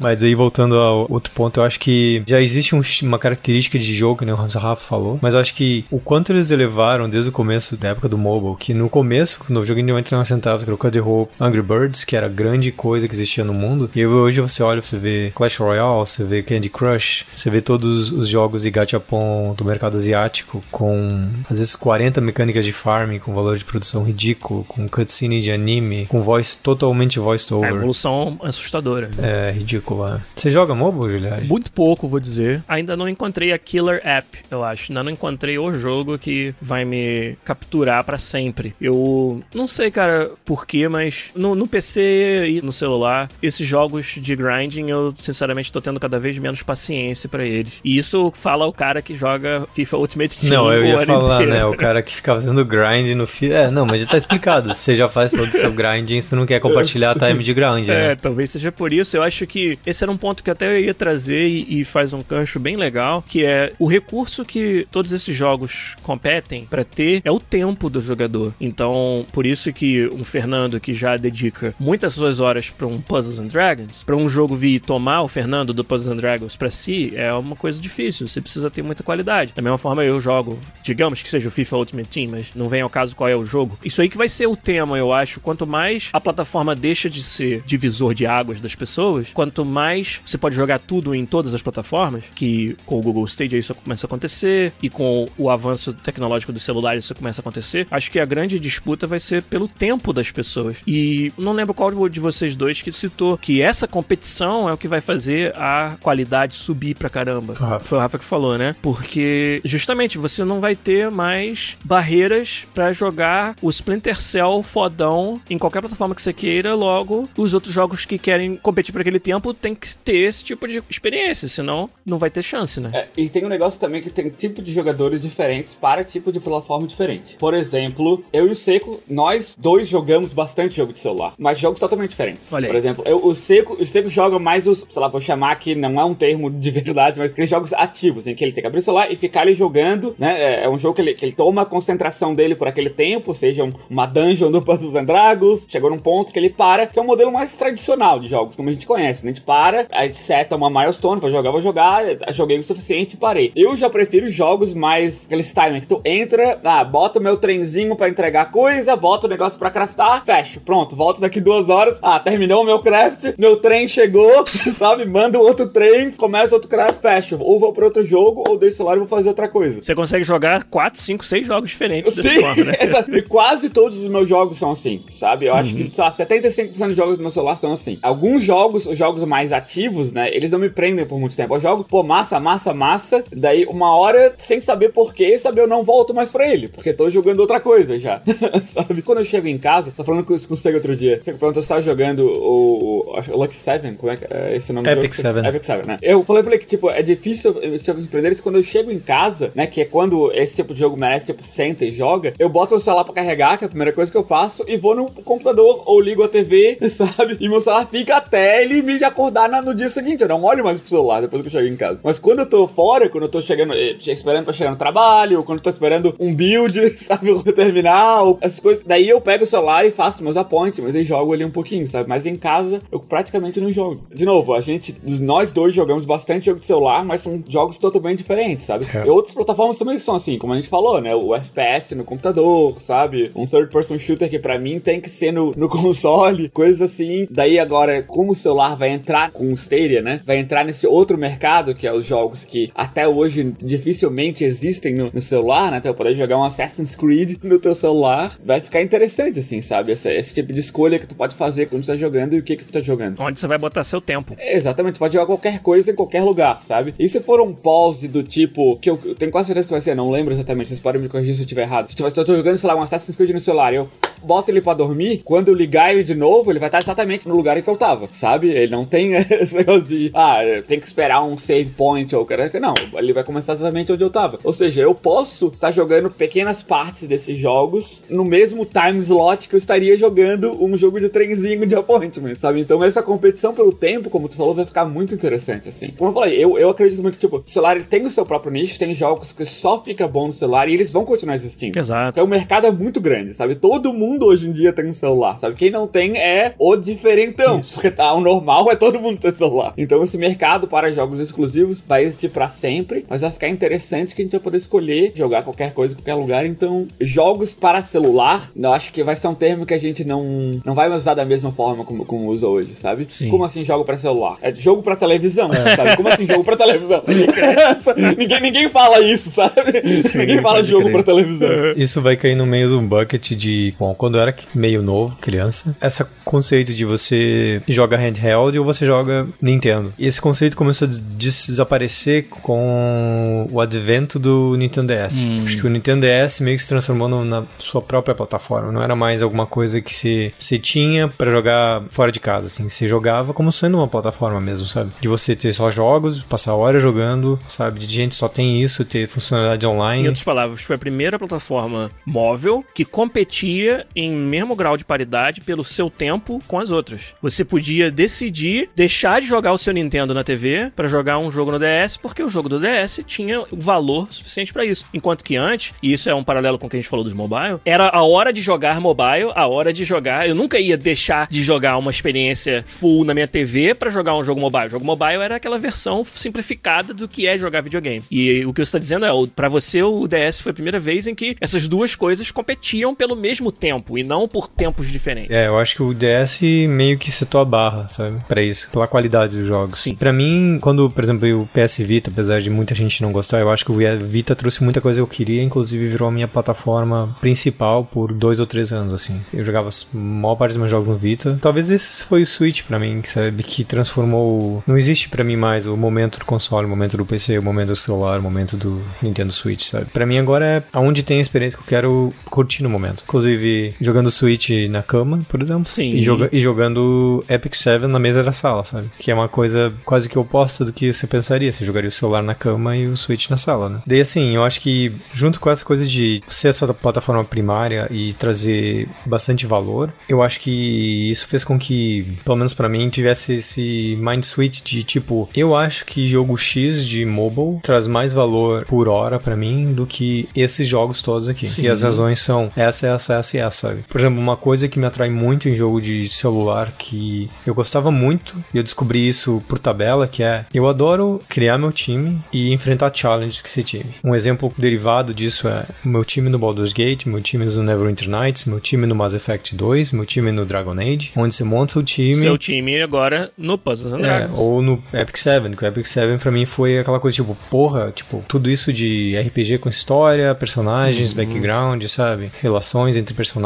Mas aí, voltando ao outro ponto, eu acho que já existe um, uma característica de jogo, que né, o Rafa falou, mas eu acho que o quanto eles elevaram desde o começo da época do mobile, que no começo, quando o joguinho deu 99 centavos, que era o Cuddy Hope, Angry Birds, que era a grande coisa que existia no mundo, e hoje você olha, você vê Clash Royale, você vê Candy Crush, você vê todos os jogos de gachapon do mercado asiático com, às vezes, 40 mecânicas de farming, com valor de produção ridículo, com cutscene de anime, com voice totalmente voiced over. É evolução assustadora. É, ridículo. Particular. Você joga mobile, Julián? Muito pouco, vou dizer. Ainda não encontrei a killer app, eu acho. Ainda não encontrei o jogo que vai me capturar para sempre. Eu não sei, cara, porquê, mas no, no, PC e no celular, esses jogos de grinding, eu sinceramente tô tendo cada vez menos paciência para eles. E isso fala o cara que joga FIFA Ultimate Team. Não, eu ia falar, inteiro. né? O cara que fica fazendo grind no FIFA. É, não, mas já tá explicado. Você já faz todo o seu grinding, você não quer compartilhar time de grind, né? É, talvez seja por isso. Eu acho que esse era um ponto que até eu ia trazer e, e faz um gancho bem legal, que é o recurso que todos esses jogos competem para ter é o tempo do jogador. Então, por isso que um Fernando que já dedica muitas suas horas para um Puzzles and Dragons, para um jogo vir tomar o Fernando do Puzzles and Dragons para si, é uma coisa difícil. Você precisa ter muita qualidade. Da mesma forma, eu jogo, digamos que seja o FIFA Ultimate Team, mas não vem ao caso qual é o jogo. Isso aí que vai ser o tema, eu acho. Quanto mais a plataforma deixa de ser divisor de águas das pessoas, quanto mais você pode jogar tudo em todas as plataformas, que com o Google Stage isso começa a acontecer, e com o avanço tecnológico dos celulares isso começa a acontecer, acho que a grande disputa vai ser pelo tempo das pessoas. E não lembro qual de vocês dois que citou que essa competição é o que vai fazer a qualidade subir pra caramba. Foi o Rafa que falou, né? Porque justamente você não vai ter mais barreiras para jogar o Splinter Cell fodão em qualquer plataforma que você queira, logo os outros jogos que querem competir por aquele tempo tem que ter esse tipo de experiência, senão não vai ter chance, né? É, e tem um negócio também que tem tipo de jogadores diferentes para tipo de plataforma diferente. Por exemplo, eu e o Seco, nós dois jogamos bastante jogo de celular, mas jogos totalmente diferentes. Olha Por exemplo, eu, o Seco, o Seco joga mais os, sei lá, vou chamar aqui, não é um termo de verdade, mas aqueles jogos ativos, em que ele tem que abrir o celular e ficar ali jogando, né? É, é um jogo que ele, que ele toma a concentração dele por aquele tempo, seja uma dungeon do Puzzles and Dragons, chegou num ponto que ele para, que é um modelo mais tradicional de jogos, como a gente conhece, né? Gente para, a gente seta uma milestone, vai jogar, vou jogar, joguei o suficiente e parei. Eu já prefiro jogos mais aqueles timing que tu entra, ah, bota o meu trenzinho para entregar coisa, bota o negócio para craftar, fecho, pronto, volto daqui duas horas, ah, terminou o meu craft, meu trem chegou, sabe? Manda outro trem, começa outro craft, fecho. Ou vou para outro jogo, ou deixo o celular e vou fazer outra coisa. Você consegue jogar 4, 5, 6 jogos diferentes Sim, forma, né? e quase todos os meus jogos são assim, sabe? Eu acho uhum. que, sei lá, 75% dos jogos do meu celular são assim. Alguns jogos, os jogos mais ativos, né? Eles não me prendem por muito tempo. Eu jogo, pô, massa, massa, massa. Daí, uma hora, sem saber porquê, sabe, eu não volto mais pra ele. Porque tô jogando outra coisa já. sabe? Quando eu chego em casa, tá falando com isso com você outro dia. Você perguntou se tava jogando o, o Lucky Seven, como é que é esse nome Epic Seven. Epic Seven, né? Eu falei pra ele que, tipo, é difícil esse tipo de prender quando eu chego em casa, né? Que é quando esse tipo de jogo merece, tipo, senta e joga. Eu boto o celular pra carregar, que é a primeira coisa que eu faço, e vou no computador ou ligo a TV, sabe? E meu celular fica até ele me acordar no dia seguinte. Eu não olho mais pro celular depois que eu chego em casa. Mas quando eu tô fora, quando eu tô chegando, eh, esperando pra chegar no trabalho, ou quando eu tô esperando um build, sabe, terminar, ou essas coisas, daí eu pego o celular e faço meus appointments e jogo ali um pouquinho, sabe? Mas em casa eu praticamente não jogo. De novo, a gente, nós dois jogamos bastante jogo de celular, mas são jogos totalmente diferentes, sabe? É. E outras plataformas também são assim, como a gente falou, né? O FPS no computador, sabe? Um third person shooter que para mim tem que ser no, no console, coisas assim. Daí agora, como o celular vai entrar com o Stadia, né? Vai entrar nesse outro mercado, que é os jogos que até hoje dificilmente existem no, no celular, né? Então poder jogar um Assassin's Creed no teu celular, vai ficar interessante, assim, sabe? Esse, esse tipo de escolha que tu pode fazer quando tu tá jogando e o que que tu tá jogando. Onde você vai botar seu tempo. É, exatamente, tu pode jogar qualquer coisa em qualquer lugar, sabe? E se for um pause do tipo, que eu, eu tenho quase certeza que vai ser, não lembro exatamente, vocês podem me corrigir se eu estiver errado. Se eu tô jogando, sei lá, um Assassin's Creed no celular, eu boto ele pra dormir, quando eu ligar ele de novo, ele vai estar exatamente no lugar em que eu tava, sabe? Ele não tem esse negócio de, ah, tem que esperar um save point ou caraca, não, ele vai começar exatamente onde eu tava. Ou seja, eu posso estar tá jogando pequenas partes desses jogos no mesmo time slot que eu estaria jogando um jogo de trenzinho de appointment, sabe? Então essa competição pelo tempo, como tu falou, vai ficar muito interessante, assim. Como eu falei, eu, eu acredito muito que, tipo, o celular ele tem o seu próprio nicho, tem jogos que só fica bom no celular e eles vão continuar existindo. Exato. Então o mercado é muito grande, sabe? Todo mundo hoje em dia tem um celular, sabe? Quem não tem é o diferentão. Isso. Porque tá, o normal é todo mundo ter celular. Então esse mercado para jogos exclusivos vai existir para sempre, mas vai ficar interessante que a gente vai poder escolher jogar qualquer coisa em qualquer lugar. Então, jogos para celular, eu acho que vai ser um termo que a gente não, não vai mais usar da mesma forma como, como usa hoje, sabe? Sim. Como assim jogo para celular? É jogo para televisão, é. sabe? Como assim jogo para televisão? ninguém, ninguém fala isso, sabe? Sim, ninguém fala jogo para televisão. Isso vai cair no meio de um bucket de, quando eu era meio novo, criança, esse conceito de você joga handheld ou você joga Nintendo. E esse conceito começou a des desaparecer com o advento do Nintendo DS. Hum. Acho que o Nintendo DS meio que se transformou no, na sua própria plataforma. Não era mais alguma coisa que se, se tinha para jogar fora de casa, assim. Você jogava como sendo uma plataforma mesmo, sabe? De você ter só jogos, passar horas jogando, sabe? De gente só tem isso, ter funcionalidade online. Em outras palavras, foi a primeira plataforma móvel que competia em mesmo grau de paridade pelo seu tempo com as outras. Você podia decidir deixar de jogar o seu Nintendo na TV para jogar um jogo no DS, porque o jogo do DS tinha o valor suficiente para isso. Enquanto que antes, e isso é um paralelo com o que a gente falou dos mobile, era a hora de jogar mobile, a hora de jogar. Eu nunca ia deixar de jogar uma experiência full na minha TV para jogar um jogo mobile. O jogo mobile era aquela versão simplificada do que é jogar videogame. E o que você está dizendo é, para você o DS foi a primeira vez em que essas duas coisas competiam pelo mesmo tempo e não por tempos diferentes. É, eu acho que o DS meio que setou a barra, sabe? Para isso, pela qualidade dos jogos. Sim. Para mim, quando, por exemplo, o PS Vita, apesar de muita gente não gostar, eu acho que o Vita trouxe muita coisa que eu queria, inclusive virou a minha plataforma principal por dois ou três anos, assim. Eu jogava a maior parte dos meus jogos no Vita. Talvez esse foi o Switch para mim, sabe? Que transformou. Não existe para mim mais o momento do console, o momento do PC, o momento do celular, o momento do Nintendo Switch, sabe? Para mim agora é aonde tem a experiência que eu quero curtir no momento. Inclusive, jogando Switch na cama, por exemplo. Sim. E, joga e jogando Epic 7 na mesa da sala, sabe? Que é uma coisa quase que oposta do que você pensaria. Você jogaria o celular na cama e o Switch na sala, né? Daí assim, eu acho que junto com essa coisa de ser a sua plataforma primária e trazer bastante valor, eu acho que isso fez com que, pelo menos para mim, tivesse esse mind switch de tipo, eu acho que jogo X de mobile traz mais valor por hora para mim do que esses jogos todos aqui. Sim. E as razões são essa, essa, essa e essa, sabe? Por exemplo, uma coisa que me atrai muito em jogo de celular que eu gostava muito e eu descobri isso por tabela, que é eu adoro criar meu time e enfrentar challenges que esse time. Um exemplo derivado disso é meu time no Baldur's Gate, meu time no Neverwinter Nights, meu time no Mass Effect 2, meu time no Dragon Age, onde você monta o time. Seu time agora no Puzzles and é, Dragons. Ou no Epic 7, que o Epic 7 pra mim foi aquela coisa tipo, porra, tipo, tudo isso de RPG com história, personagens, uhum. background, sabe? Relações entre personagens,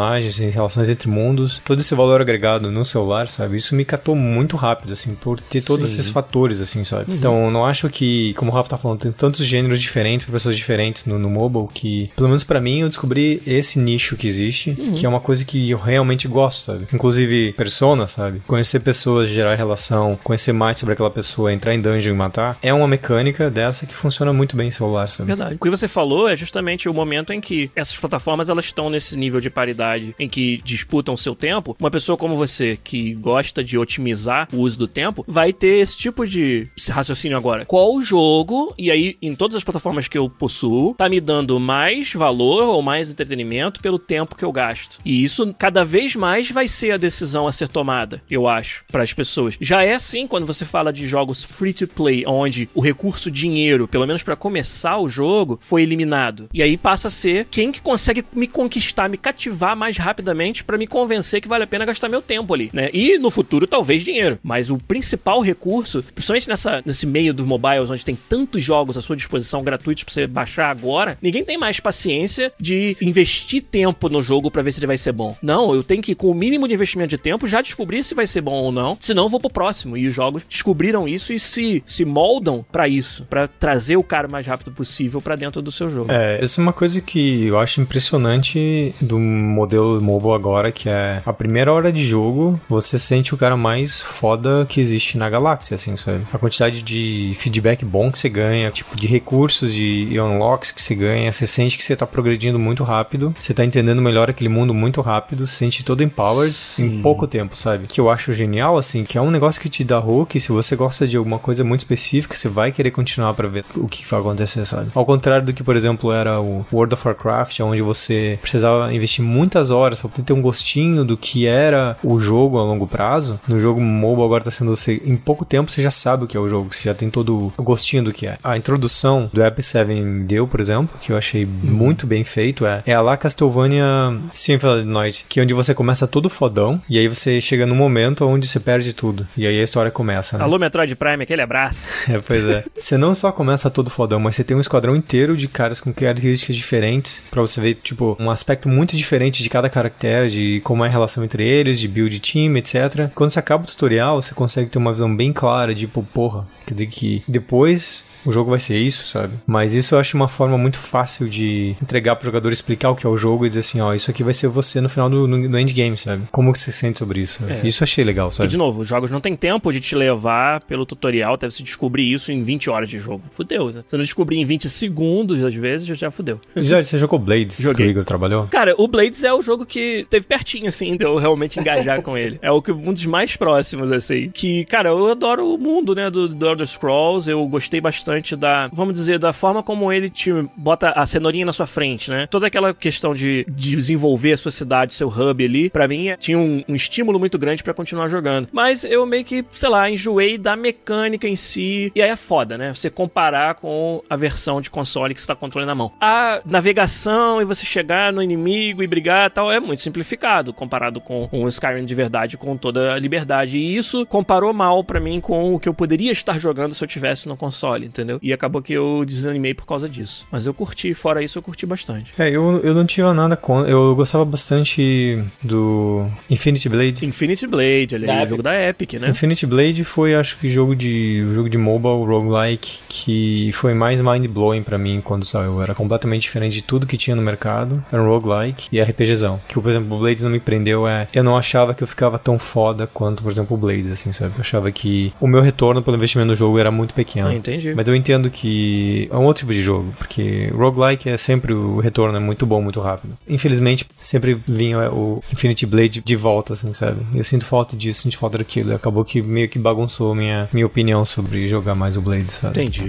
relações entre mundos, todo esse valor agregado no celular, sabe? Isso me catou muito rápido, assim, por ter todos Sim. esses fatores, assim, sabe? Uhum. Então, não acho que, como o Rafa tá falando, tem tantos gêneros diferentes para pessoas diferentes no, no mobile que, pelo menos para mim, eu descobri esse nicho que existe, uhum. que é uma coisa que eu realmente gosto, sabe? Inclusive, persona, sabe? Conhecer pessoas, gerar relação, conhecer mais sobre aquela pessoa, entrar em dungeon e matar, é uma mecânica dessa que funciona muito bem em celular, sabe? Verdade. O que você falou é justamente o momento em que essas plataformas elas estão nesse nível de paridade em que disputam o seu tempo. Uma pessoa como você que gosta de otimizar o uso do tempo vai ter esse tipo de raciocínio agora. Qual jogo, e aí em todas as plataformas que eu possuo, tá me dando mais valor ou mais entretenimento pelo tempo que eu gasto? E isso cada vez mais vai ser a decisão a ser tomada, eu acho, para as pessoas. Já é assim quando você fala de jogos free to play, onde o recurso dinheiro, pelo menos para começar o jogo, foi eliminado. E aí passa a ser quem que consegue me conquistar, me cativar mais rapidamente para me convencer que vale a pena gastar meu tempo ali, né? E no futuro talvez dinheiro, mas o principal recurso, principalmente nessa nesse meio dos mobiles onde tem tantos jogos à sua disposição gratuitos para você baixar agora, ninguém tem mais paciência de investir tempo no jogo para ver se ele vai ser bom. Não, eu tenho que com o mínimo de investimento de tempo já descobrir se vai ser bom ou não, senão eu vou pro próximo. E os jogos descobriram isso e se se moldam para isso, para trazer o cara o mais rápido possível para dentro do seu jogo. É, essa é uma coisa que eu acho impressionante do modelo mobile agora, que é a primeira hora de jogo, você sente o cara mais foda que existe na galáxia, assim, sabe? A quantidade de feedback bom que você ganha, tipo de recursos de unlocks que você ganha, você sente que você tá progredindo muito rápido, você tá entendendo melhor aquele mundo muito rápido, se sente todo empowered Sim. em pouco tempo, sabe? Que eu acho genial, assim, que é um negócio que te dá hook, se você gosta de alguma coisa muito específica, você vai querer continuar para ver o que vai acontecer, sabe? Ao contrário do que, por exemplo, era o World of Warcraft, onde você precisava investir muitas horas para ter um gostinho do que era o jogo a longo prazo. No jogo mobile agora tá sendo você, em pouco tempo você já sabe o que é o jogo, você já tem todo o gostinho do que é. A introdução do App 7 deu, por exemplo, que eu achei uhum. muito bem feito, é, é a lá Castlevania Symphony of the Night, que é onde você começa todo fodão e aí você chega num momento onde você perde tudo. E aí a história começa, né? Alô, Metroid Prime, aquele abraço. é, pois é. você não só começa todo fodão, mas você tem um esquadrão inteiro de caras com características diferentes para você ver, tipo, um aspecto muito diferente de cada caractere, de como é a relação entre eles, de build team, etc. Quando você acaba o tutorial, você consegue ter uma visão bem clara de, tipo, porra, quer dizer que depois o jogo vai ser isso, sabe? Mas isso eu acho uma forma muito fácil de entregar pro jogador explicar o que é o jogo e dizer assim, ó, isso aqui vai ser você no final do no, no endgame, sabe? Como que você se sente sobre isso? É. Isso eu achei legal, E sabe? de novo, os jogos não tem tempo de te levar pelo tutorial, até você descobrir isso em 20 horas de jogo. Fudeu, né? Se não descobrir em 20 segundos, às vezes, já fudeu. Já, você jogou Blades, Joguei. que o Igor trabalhou? Cara, o Blades é o jogo que teve pertinho, assim, de eu realmente engajar com ele. É o que, um dos mais próximos, assim. Que, cara, eu adoro o mundo, né, do, do Elder Scrolls. Eu gostei bastante da, vamos dizer, da forma como ele te bota a cenourinha na sua frente, né? Toda aquela questão de, de desenvolver a sua cidade, seu hub ali, pra mim, é- tinha um, um estímulo muito grande pra continuar jogando. Mas eu meio que, sei lá, enjoei da mecânica em si. E aí é foda, né? Você comparar com a versão de console que você tá controlando na mão. A navegação e você chegar no inimigo e brigar tal é muito simplificado comparado com um Skyrim de verdade com toda a liberdade. E isso comparou mal pra mim com o que eu poderia estar jogando se eu tivesse no console, entendeu? E acabou que eu desanimei por causa disso. Mas eu curti, fora isso eu curti bastante. É, eu, eu não tinha nada contra. Eu gostava bastante do Infinity Blade. Infinity Blade, ali, Da o Epic. jogo da Epic, né? Infinity Blade foi, acho que, jogo de o jogo de mobile roguelike que foi mais mind-blowing pra mim quando saiu. Era completamente diferente de tudo que tinha no mercado. Era um roguelike e RPGzão. Que, por exemplo, o Blades não me prendeu é... Eu não achava que eu ficava tão foda quanto, por exemplo, o Blades, assim, sabe? Eu achava que o meu retorno pelo investimento no jogo era muito pequeno. Ah, entendi. Mas eu entendo que é um outro tipo de jogo, porque roguelike é sempre o retorno é muito bom, muito rápido. Infelizmente, sempre vinha o Infinity Blade de volta, assim, sabe? Eu sinto falta disso, sinto falta daquilo. E acabou que meio que bagunçou minha, minha opinião sobre jogar mais o Blade, sabe? Entendi.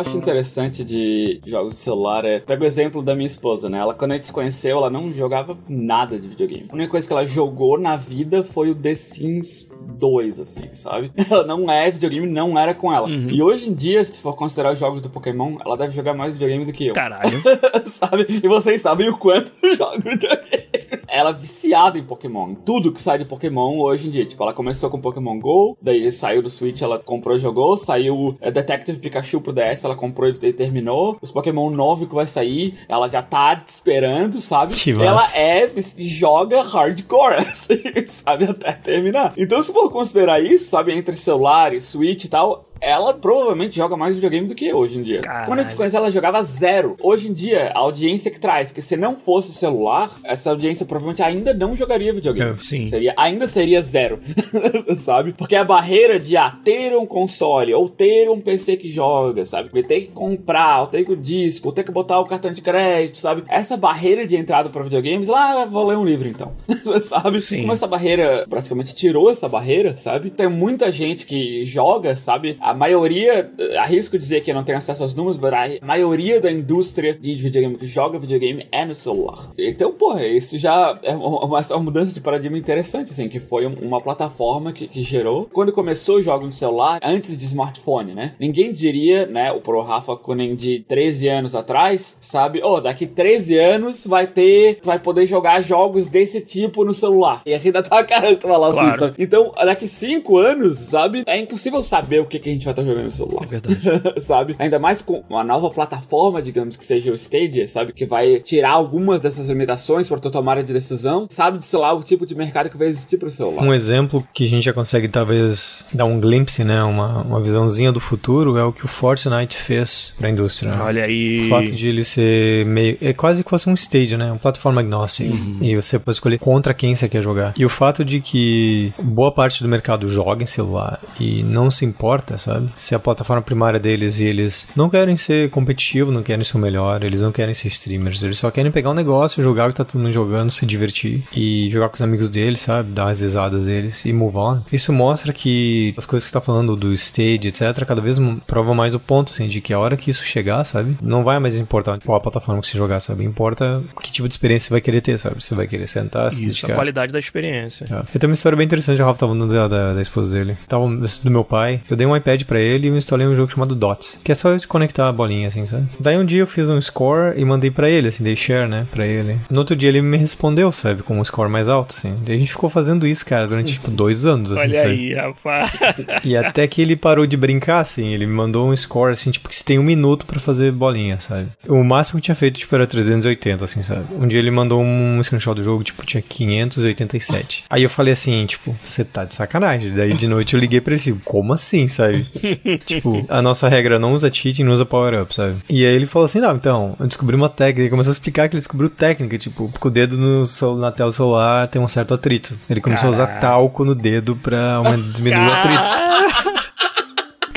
Acho interessante de jogos de celular é. Pega o exemplo da minha esposa, né? Ela, quando a gente se conheceu, ela não jogava nada de videogame. A única coisa que ela jogou na vida foi o The Sims 2, assim, sabe? Ela não é videogame, não era com ela. Uhum. E hoje em dia, se for considerar os jogos do Pokémon, ela deve jogar mais videogame do que eu. Caralho. sabe? E vocês sabem o quanto eu jogo videogame. Ela é viciada em Pokémon. Tudo que sai de Pokémon hoje em dia. Tipo, ela começou com Pokémon GO, daí saiu do Switch, ela comprou e jogou. Saiu é, Detective Pikachu pro DS, ela comprou e terminou. Os Pokémon novos que vai sair, ela já tá esperando, sabe? Que ela massa. é, joga hardcore, assim, sabe? Até terminar. Então, se for considerar isso, sabe? Entre celular e Switch e tal, ela provavelmente joga mais videogame do que eu hoje em dia. Caralho. Quando a gente se conheceu, ela jogava zero. Hoje em dia, a audiência que traz, que se não fosse celular, essa audiência provavelmente ainda não jogaria videogame. É, sim. Seria, ainda seria zero. sabe? Porque a barreira de ah, ter um console ou ter um PC que joga, sabe? Ter que comprar, ou ter que o disco, ou ter que botar o cartão de crédito, sabe? Essa barreira de entrada para videogames, lá vou ler um livro então. sabe? Sim. Como essa barreira praticamente tirou essa barreira, sabe? Tem muita gente que joga, sabe? A maioria, arrisco dizer que não tenho acesso aos números, mas a maioria da indústria de videogame que joga videogame é no celular. Então, porra, isso já é uma, uma mudança de paradigma interessante, assim, que foi um- uma plataforma que, que gerou. Quando começou o jogo no celular, antes de smartphone, né? Ninguém diria, né, o Pro Rafa Kunen de 13 anos atrás, sabe? Oh, daqui 13 anos vai ter, vai poder jogar jogos desse tipo no celular. E rir da tua cara tu falar Claro. assim, sabe? Então, daqui 5 anos, sabe? É impossível saber o que, que a gente vai estar jogando no celular É verdade. sabe? Ainda mais com uma nova plataforma, digamos que seja o Stadia, sabe? Que vai tirar algumas dessas limitações para tu tomar de decisão, sabe? De sei lá o tipo de mercado que vai existir pro celular. Um exemplo que a gente já consegue talvez dar um glimpse, né, uma, uma visãozinha do futuro é o que o Fortnite fez pra indústria. né? Olha aí. O fato de ele ser meio. É quase que fosse um stage, né? Uma plataforma agnostic. E você pode escolher contra quem você quer jogar. E o fato de que boa parte do mercado joga em celular e não se importa, sabe? Se a plataforma primária deles e eles não querem ser competitivos, não querem ser o melhor, eles não querem ser streamers, eles só querem pegar um negócio, jogar o que tá todo mundo jogando, se divertir e jogar com os amigos deles, sabe? Dar as risadas deles e move on. Isso mostra que as coisas que você tá falando do stage, etc., cada vez provam mais o ponto, assim, de que a hora que isso chegar, sabe? Não vai mais importar qual a plataforma que você jogar, sabe? Importa que tipo de experiência você vai querer ter, sabe? Você vai querer sentar, se Isso, a dedicar. qualidade da experiência. É. Tenho uma história bem interessante, o Rafa tava falando da, da, da esposa dele. Tava do meu pai. Eu dei um iPad pra ele e eu instalei um jogo chamado Dots. Que é só de conectar a bolinha, assim, sabe? Daí um dia eu fiz um score e mandei pra ele, assim, dei share, né, pra ele. No outro dia ele me respondeu sabe? Com um score mais alto, assim. E a gente ficou fazendo isso, cara, durante, tipo, dois anos, assim, Olha sabe? aí, rapaz. E até que ele parou de brincar, assim, ele me mandou um score, assim, tipo, que você tem um minuto pra fazer bolinha, sabe? O máximo que tinha feito, tipo, era 380, assim, sabe? Um dia ele mandou um screenshot do jogo, tipo, tinha 587. Aí eu falei assim, tipo, você tá de sacanagem. Daí de noite eu liguei pra ele assim, como assim, sabe? tipo, a nossa regra não usa cheat, não usa power-up, sabe? E aí ele falou assim, não, então, eu descobri uma técnica. Ele começou a explicar que ele descobriu técnica, tipo, porque o dedo no na tela do celular tem um certo atrito. Ele começou a usar talco no dedo pra diminuir o atrito.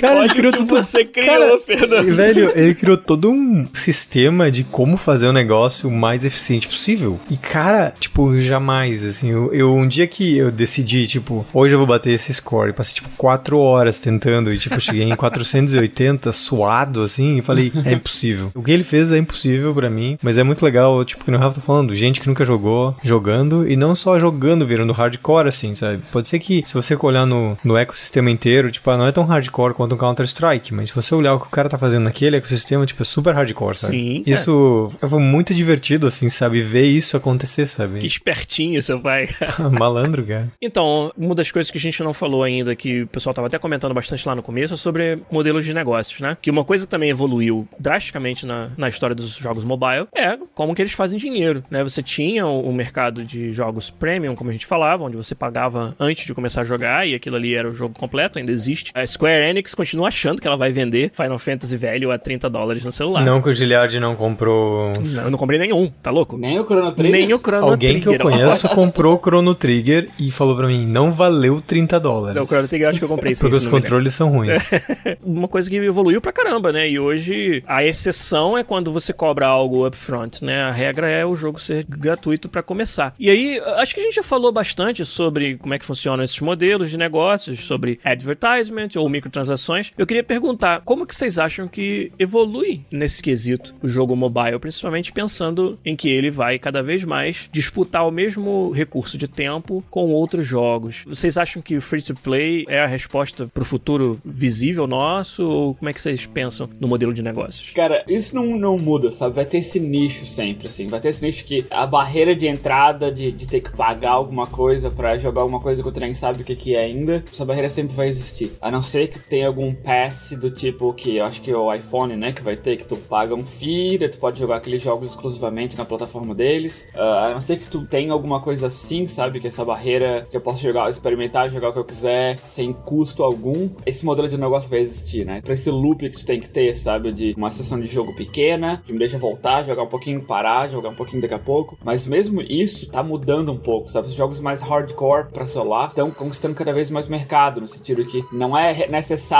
Cara, Olha ele criou tudo. você criou, Cara, Fernando. Velho, ele criou todo um sistema de como fazer o negócio o mais eficiente possível. E, cara, tipo, jamais, assim, eu, eu- um dia que eu decidi, tipo, hoje eu vou bater esse score, passei, tipo, quatro horas tentando, e, tipo, cheguei em 480, suado, assim, e falei, é impossível. O que ele fez é impossível pra mim, mas é muito legal, tipo, que o Rafa tá falando, gente que nunca jogou, jogando, e não só jogando, virando hardcore, assim, sabe? Pode ser que, se você olhar no, no ecossistema inteiro, tipo, ah, não é tão hardcore quanto um Counter-Strike, mas se você olhar o que o cara tá fazendo naquele ecossistema, tipo, é super hardcore, sabe? Sim, Isso foi muito divertido, assim, sabe? Ver isso acontecer, Que sabe? espertinho seu pai. Malandro, cara. Então, uma das coisas que a gente não falou ainda, que o pessoal tava até comentando bastante lá no começo, é sobre modelos de negócios, né? Que uma coisa que também evoluiu drasticamente na, na história dos jogos mobile é como que eles fazem dinheiro, né? Você tinha o, o mercado de jogos premium, como a gente falava, onde você pagava antes de começar a jogar e aquilo ali era o jogo completo, ainda existe. A Square Enix continua achando que ela vai vender Final Fantasy velho a 30 dólares no celular. Não que o Giliard não comprou. Não, eu não comprei nenhum, tá louco? Nem o Chrono Trigger. Nem o Chrono Alguém que eu Trigger. conheço comprou o Chrono Trigger e falou pra mim, não valeu 30 dólares. Não, o Chrono Trigger eu acho que eu comprei sim. Porque os controles são ruins. uma coisa que evoluiu pra caramba, né? E hoje a exceção é quando você cobra algo upfront, né? A regra é o jogo ser gratuito pra começar. E aí, acho que a gente já falou bastante sobre como é que funcionam esses modelos de negócios, sobre advertisement ou microtransações. Eu queria perguntar, como que vocês acham que evolui nesse quesito o jogo mobile, principalmente pensando em que ele vai cada vez mais disputar o mesmo recurso de tempo com outros jogos. Vocês acham que o free to play é a resposta pro futuro visível nosso ou como é que vocês pensam no modelo de negócios? Cara, isso não, não muda, sabe? Vai ter esse nicho sempre, assim. Vai ter esse nicho que a barreira de entrada, de, de ter que pagar alguma coisa pra jogar alguma coisa que o trem sabe o que, que é ainda, essa barreira sempre vai existir. A não ser que tenha algum pass do tipo que eu acho que é o iPhone, né, que vai ter, que tu paga um fee, tu pode jogar aqueles jogos exclusivamente na plataforma deles. Ah, a não ser que tu tenha alguma coisa assim, sabe? Que essa barreira que eu posso jogar, experimentar, jogar o que eu quiser, sem custo algum. Esse modelo de negócio vai existir, né? Pra esse loop que tu tem que ter, sabe? De uma sessão de jogo pequena, que me deixa voltar, jogar um pouquinho, parar, jogar um pouquinho daqui a pouco. Mas mesmo isso tá mudando um pouco, sabe? Os jogos mais hardcore pra celular estão conquistando cada vez mais mercado, no sentido que não é re-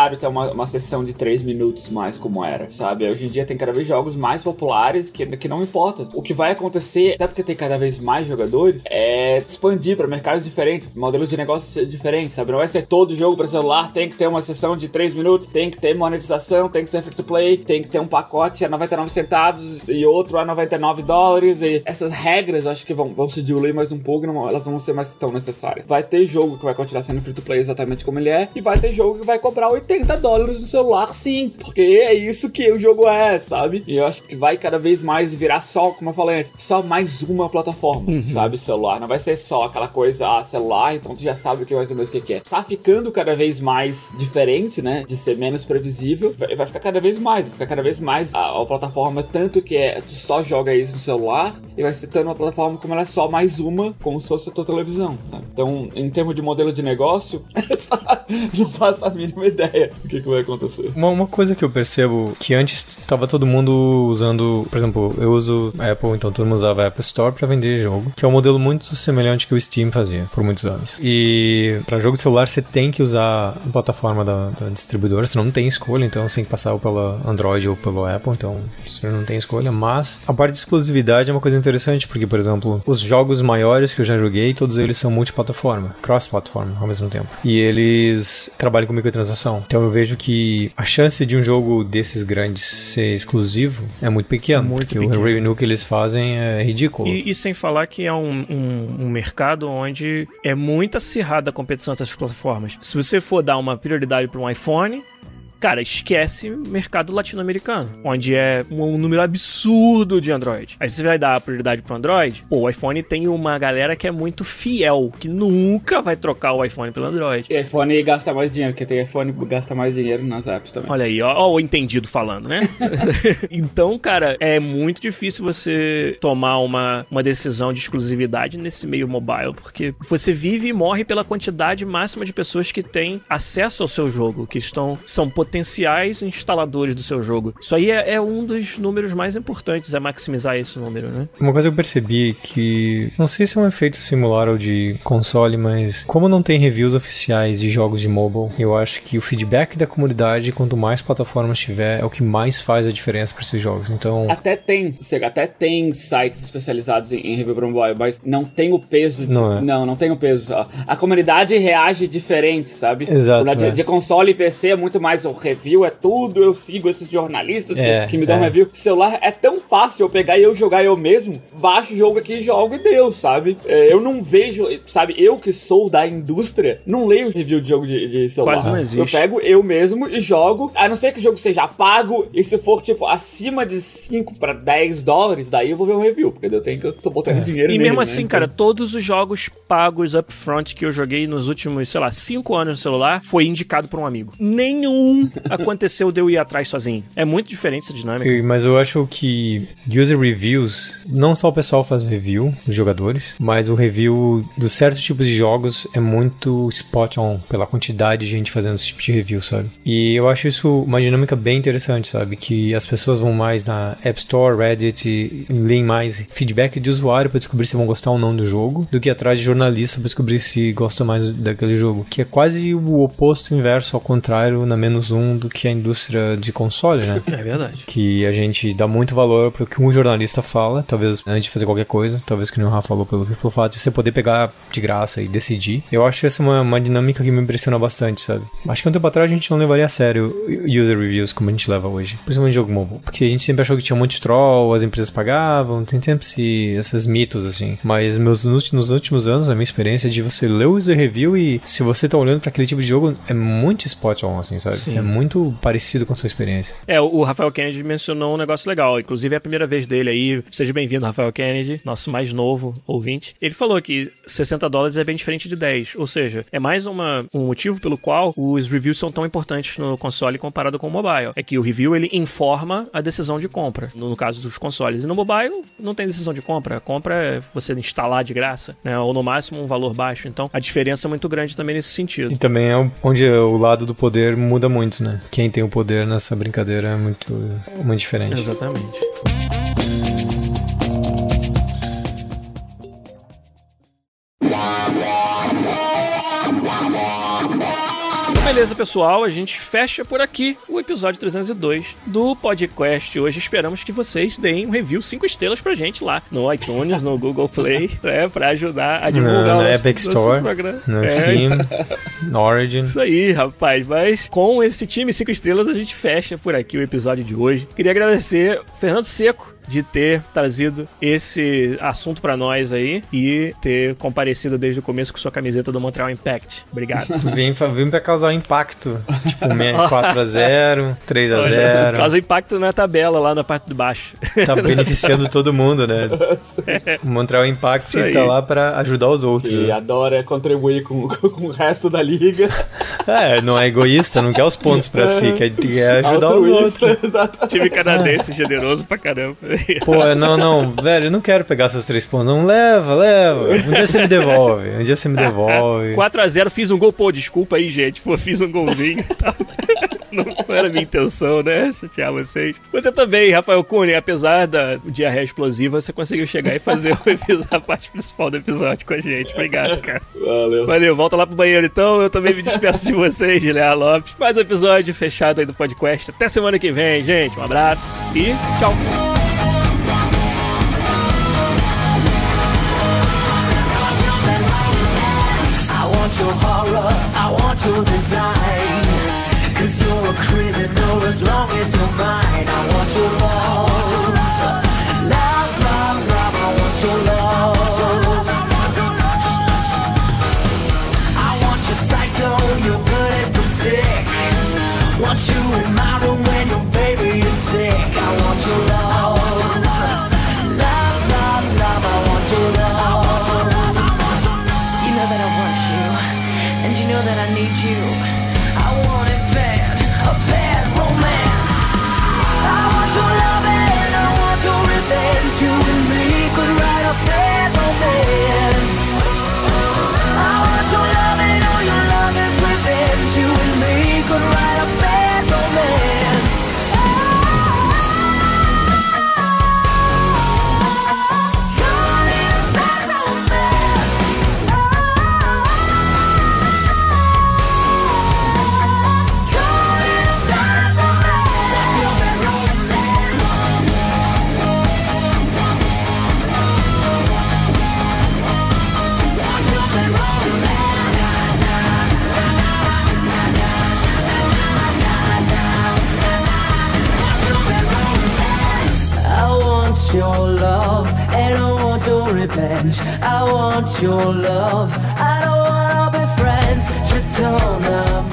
necessário ter uma, uma sessão de 3 minutos mais como era, sabe? Hoje em dia tem cada vez jogos mais populares que, que não importa. O que vai acontecer, até porque tem cada vez mais jogadores, é expandir pra mercados diferentes, modelos de negócios diferentes, sabe? Não vai ser todo jogo pra celular, tem que ter uma sessão de 3 minutos, tem que ter monetização, tem que ser free to play, tem que ter um pacote a 99 centavos e outro a 99 dólares. E essas regras acho que vão, vão se diluir mais um pouco, não, elas vão ser mais tão necessárias. Vai ter jogo que vai continuar sendo free to play exatamente como ele é, e vai ter jogo que vai cobrar 80 dólares no celular, sim, porque é isso que o jogo é, sabe? E eu acho que vai cada vez mais virar só, como eu falei antes, só mais uma plataforma, sabe? Celular. Não vai ser só aquela coisa, ah, celular, então tu já sabe o que vai ser mesmo o que é. Tá ficando cada vez mais diferente, né? De ser menos previsível. Vai, vai ficar cada vez mais, vai ficar cada vez mais a, a plataforma, tanto que é, tu só joga isso no celular, e vai se tornando uma plataforma como ela é só mais uma, como se fosse a tua televisão, sabe? Então, em termos de modelo de negócio, não faço a mínima ideia do que, que vai acontecer. Uma, uma coisa que eu percebo que antes tava todo mundo usando, por exemplo, eu uso Apple, então todo mundo usava a Apple Store pra vender jogo, que é um modelo muito semelhante que o Steam fazia por muitos anos. E pra jogo de celular você tem que usar a plataforma da, da distribuidora, você não tem escolha, então você tem que passar ou pela Android ou pelo Apple, então você não tem escolha. Mas a parte de exclusividade é uma coisa interessante, porque, por exemplo, os jogos maiores que eu já joguei, todos eles são multiplataforma, cross-platform ao mesmo tempo. E eles trabalham com microtransação. Então eu vejo que a chance de um jogo desses grandes ser exclusivo é muito pequena, Muito porque pequeno. o revenue que eles fazem é ridículo. E, e sem falar que é um, um- um mercado onde é muito acirrada a competição dessas plataformas. Se você for dar uma prioridade para um iPhone, Cara, esquece mercado latino-americano, onde é um número absurdo de Android. Aí você vai dar prioridade pro Android, pô, o iPhone tem uma galera que é muito fiel, que nunca vai trocar o iPhone pelo Android. E iPhone gasta mais dinheiro, porque tem iPhone que gasta mais dinheiro nas apps também. Olha aí, ó, ó o entendido falando, né? então, cara, é muito difícil você tomar uma, uma decisão de exclusividade nesse meio mobile, porque você vive e morre pela quantidade máxima de pessoas que têm acesso ao seu jogo, que estão são potenciais instaladores do seu jogo. Isso aí é, é um dos números mais importantes, é maximizar esse número, né? Uma coisa que eu percebi que não sei se é um efeito similar ao de console, mas como não tem reviews oficiais de jogos de mobile, eu acho que o feedback da comunidade, quanto mais plataformas tiver, é o que mais faz a diferença para esses jogos. Então, Até tem, você até tem sites especializados em, em review para mobile, mas não tem o peso. De, Não é. não, não tem o peso. A comunidade reage diferente, sabe? Exato, de, é. de console e PC é muito mais o review, é tudo. Eu sigo esses jornalistas que- É, que, me dão é. review. Celular é tão fácil eu pegar e eu jogar eu mesmo. Baixo o jogo aqui, jogo e deu, sabe? É, eu não vejo, sabe? Eu que sou da indústria, não leio review de jogo de, de celular. Quase não existe. Eu pego eu mesmo e jogo. A não ser que o jogo seja pago e se for, tipo, acima de 5 pra 10 dólares, daí eu vou ver um review, porque eu tenho que eu tô botando dinheiro E nele, mesmo né? assim, Então- cara, todos os jogos pagos upfront que eu joguei nos últimos, sei lá, 5 anos no celular foi indicado por um amigo. Nenhum aconteceu de eu ir atrás sozinho. É muito diferente essa dinâmica. Mas eu acho que user reviews, não só o pessoal faz review, os jogadores, mas o review dos certos tipos de jogos é muito spot on pela quantidade de gente fazendo esse tipo de review, sabe? E eu acho isso uma dinâmica bem interessante, sabe? Que as pessoas vão mais na App Store, Reddit, leem mais feedback de usuário para descobrir se vão gostar ou não do jogo, do que atrás de jornalista para descobrir se gosta mais daquele jogo. Que é quase o oposto inverso, ao contrário, na menos um, do que a indústria de console, né? É verdade. que a gente dá muito valor pro que um jornalista fala, talvez antes de fazer qualquer coisa, talvez que o Rafa falou, pelo, pelo fato de você poder pegar de graça e decidir. Eu acho essa uma, uma dinâmica que me impressiona bastante, sabe? Acho que um tempo atrás a gente não levaria a sério user reviews como a gente leva hoje, principalmente jogo mobile, porque a gente sempre achou que tinha muito troll, as empresas pagavam, tem sempre esse, esses mitos assim. Mas meus, nos, nos últimos anos, a minha experiência é de você ler o user review e se você tá olhando para aquele tipo de jogo, é muito spot on, assim, sabe? Sim. É muito parecido com a sua experiência. É, o Rafael Kennedy mencionou um negócio legal. Inclusive é a primeira vez dele aí. Seja bem-vindo, Rafael Kennedy, nosso mais novo ouvinte. Ele falou que 60 dólares é bem diferente de 10. Ou seja, é mais uma, um motivo pelo qual os reviews são tão importantes no console comparado com o mobile. É que o review ele informa a decisão de compra, no, no caso dos consoles. E no mobile não tem decisão de compra. A compra é você instalar de graça, né? Ou no máximo um valor baixo. Então a diferença é muito grande também nesse sentido. E também é onde o lado do poder muda muito, né? Quem tem o poder nessa brincadeira é muito, muito diferente. Exatamente. Beleza, pessoal, a gente fecha por aqui o episódio 302 do podcast. Hoje esperamos que vocês deem um review 5 estrelas pra gente lá no iTunes, no Google Play, né, pra ajudar a divulgar Na o nosso, Epic Store, programa. No É, Steam, no Origin. isso aí, rapaz. Mas com esse time 5 estrelas, a gente fecha por aqui o episódio de hoje. Queria agradecer Fernando Seco de ter trazido esse assunto pra nós aí e ter comparecido desde o começo com sua camiseta do Montreal Impact. Obrigado. Vem, fa- vem pra causar impacto. Tipo, 4x0, 3x0. Causa impacto na tabela lá na parte de baixo. Tá beneficiando todo mundo, né? O Montreal Impact Isso aí. tá lá pra ajudar os outros. Que né? adora contribuir com, com o resto da liga. É, não é egoísta, não quer os pontos pra si, quer, quer ajudar os Altruísta, outros. Exato. Time canadense generoso pra caramba. Pô, não, não, velho, eu não quero pegar seus três pontos. Não, leva, leva. Um dia você me devolve. Um dia você me devolve. 4x0, fiz um gol. Pô, desculpa aí, gente. Pô, fiz um golzinho. Tá? Não era minha intenção, né? Chatear vocês. Você também, Rafael Cunha, apesar da diarreia explosiva, você conseguiu chegar e fazer a parte principal do episódio com a gente. Obrigado, cara. Valeu. Valeu, volta lá pro banheiro então. Eu também me despeço de vocês, Guilherme Lopes. Mais um episódio fechado aí do podcast. Até semana que vem, gente. Um abraço e tchau. want your horror, I want your design. Cause you're a criminal as long as you're mine. I want your love. Love, love, love, I want your love. I want your psycho, your vertical stick. Want you in my room when your baby is sick. I want your love. Revenge. I want your love. I don't wanna be friends. Je t'en.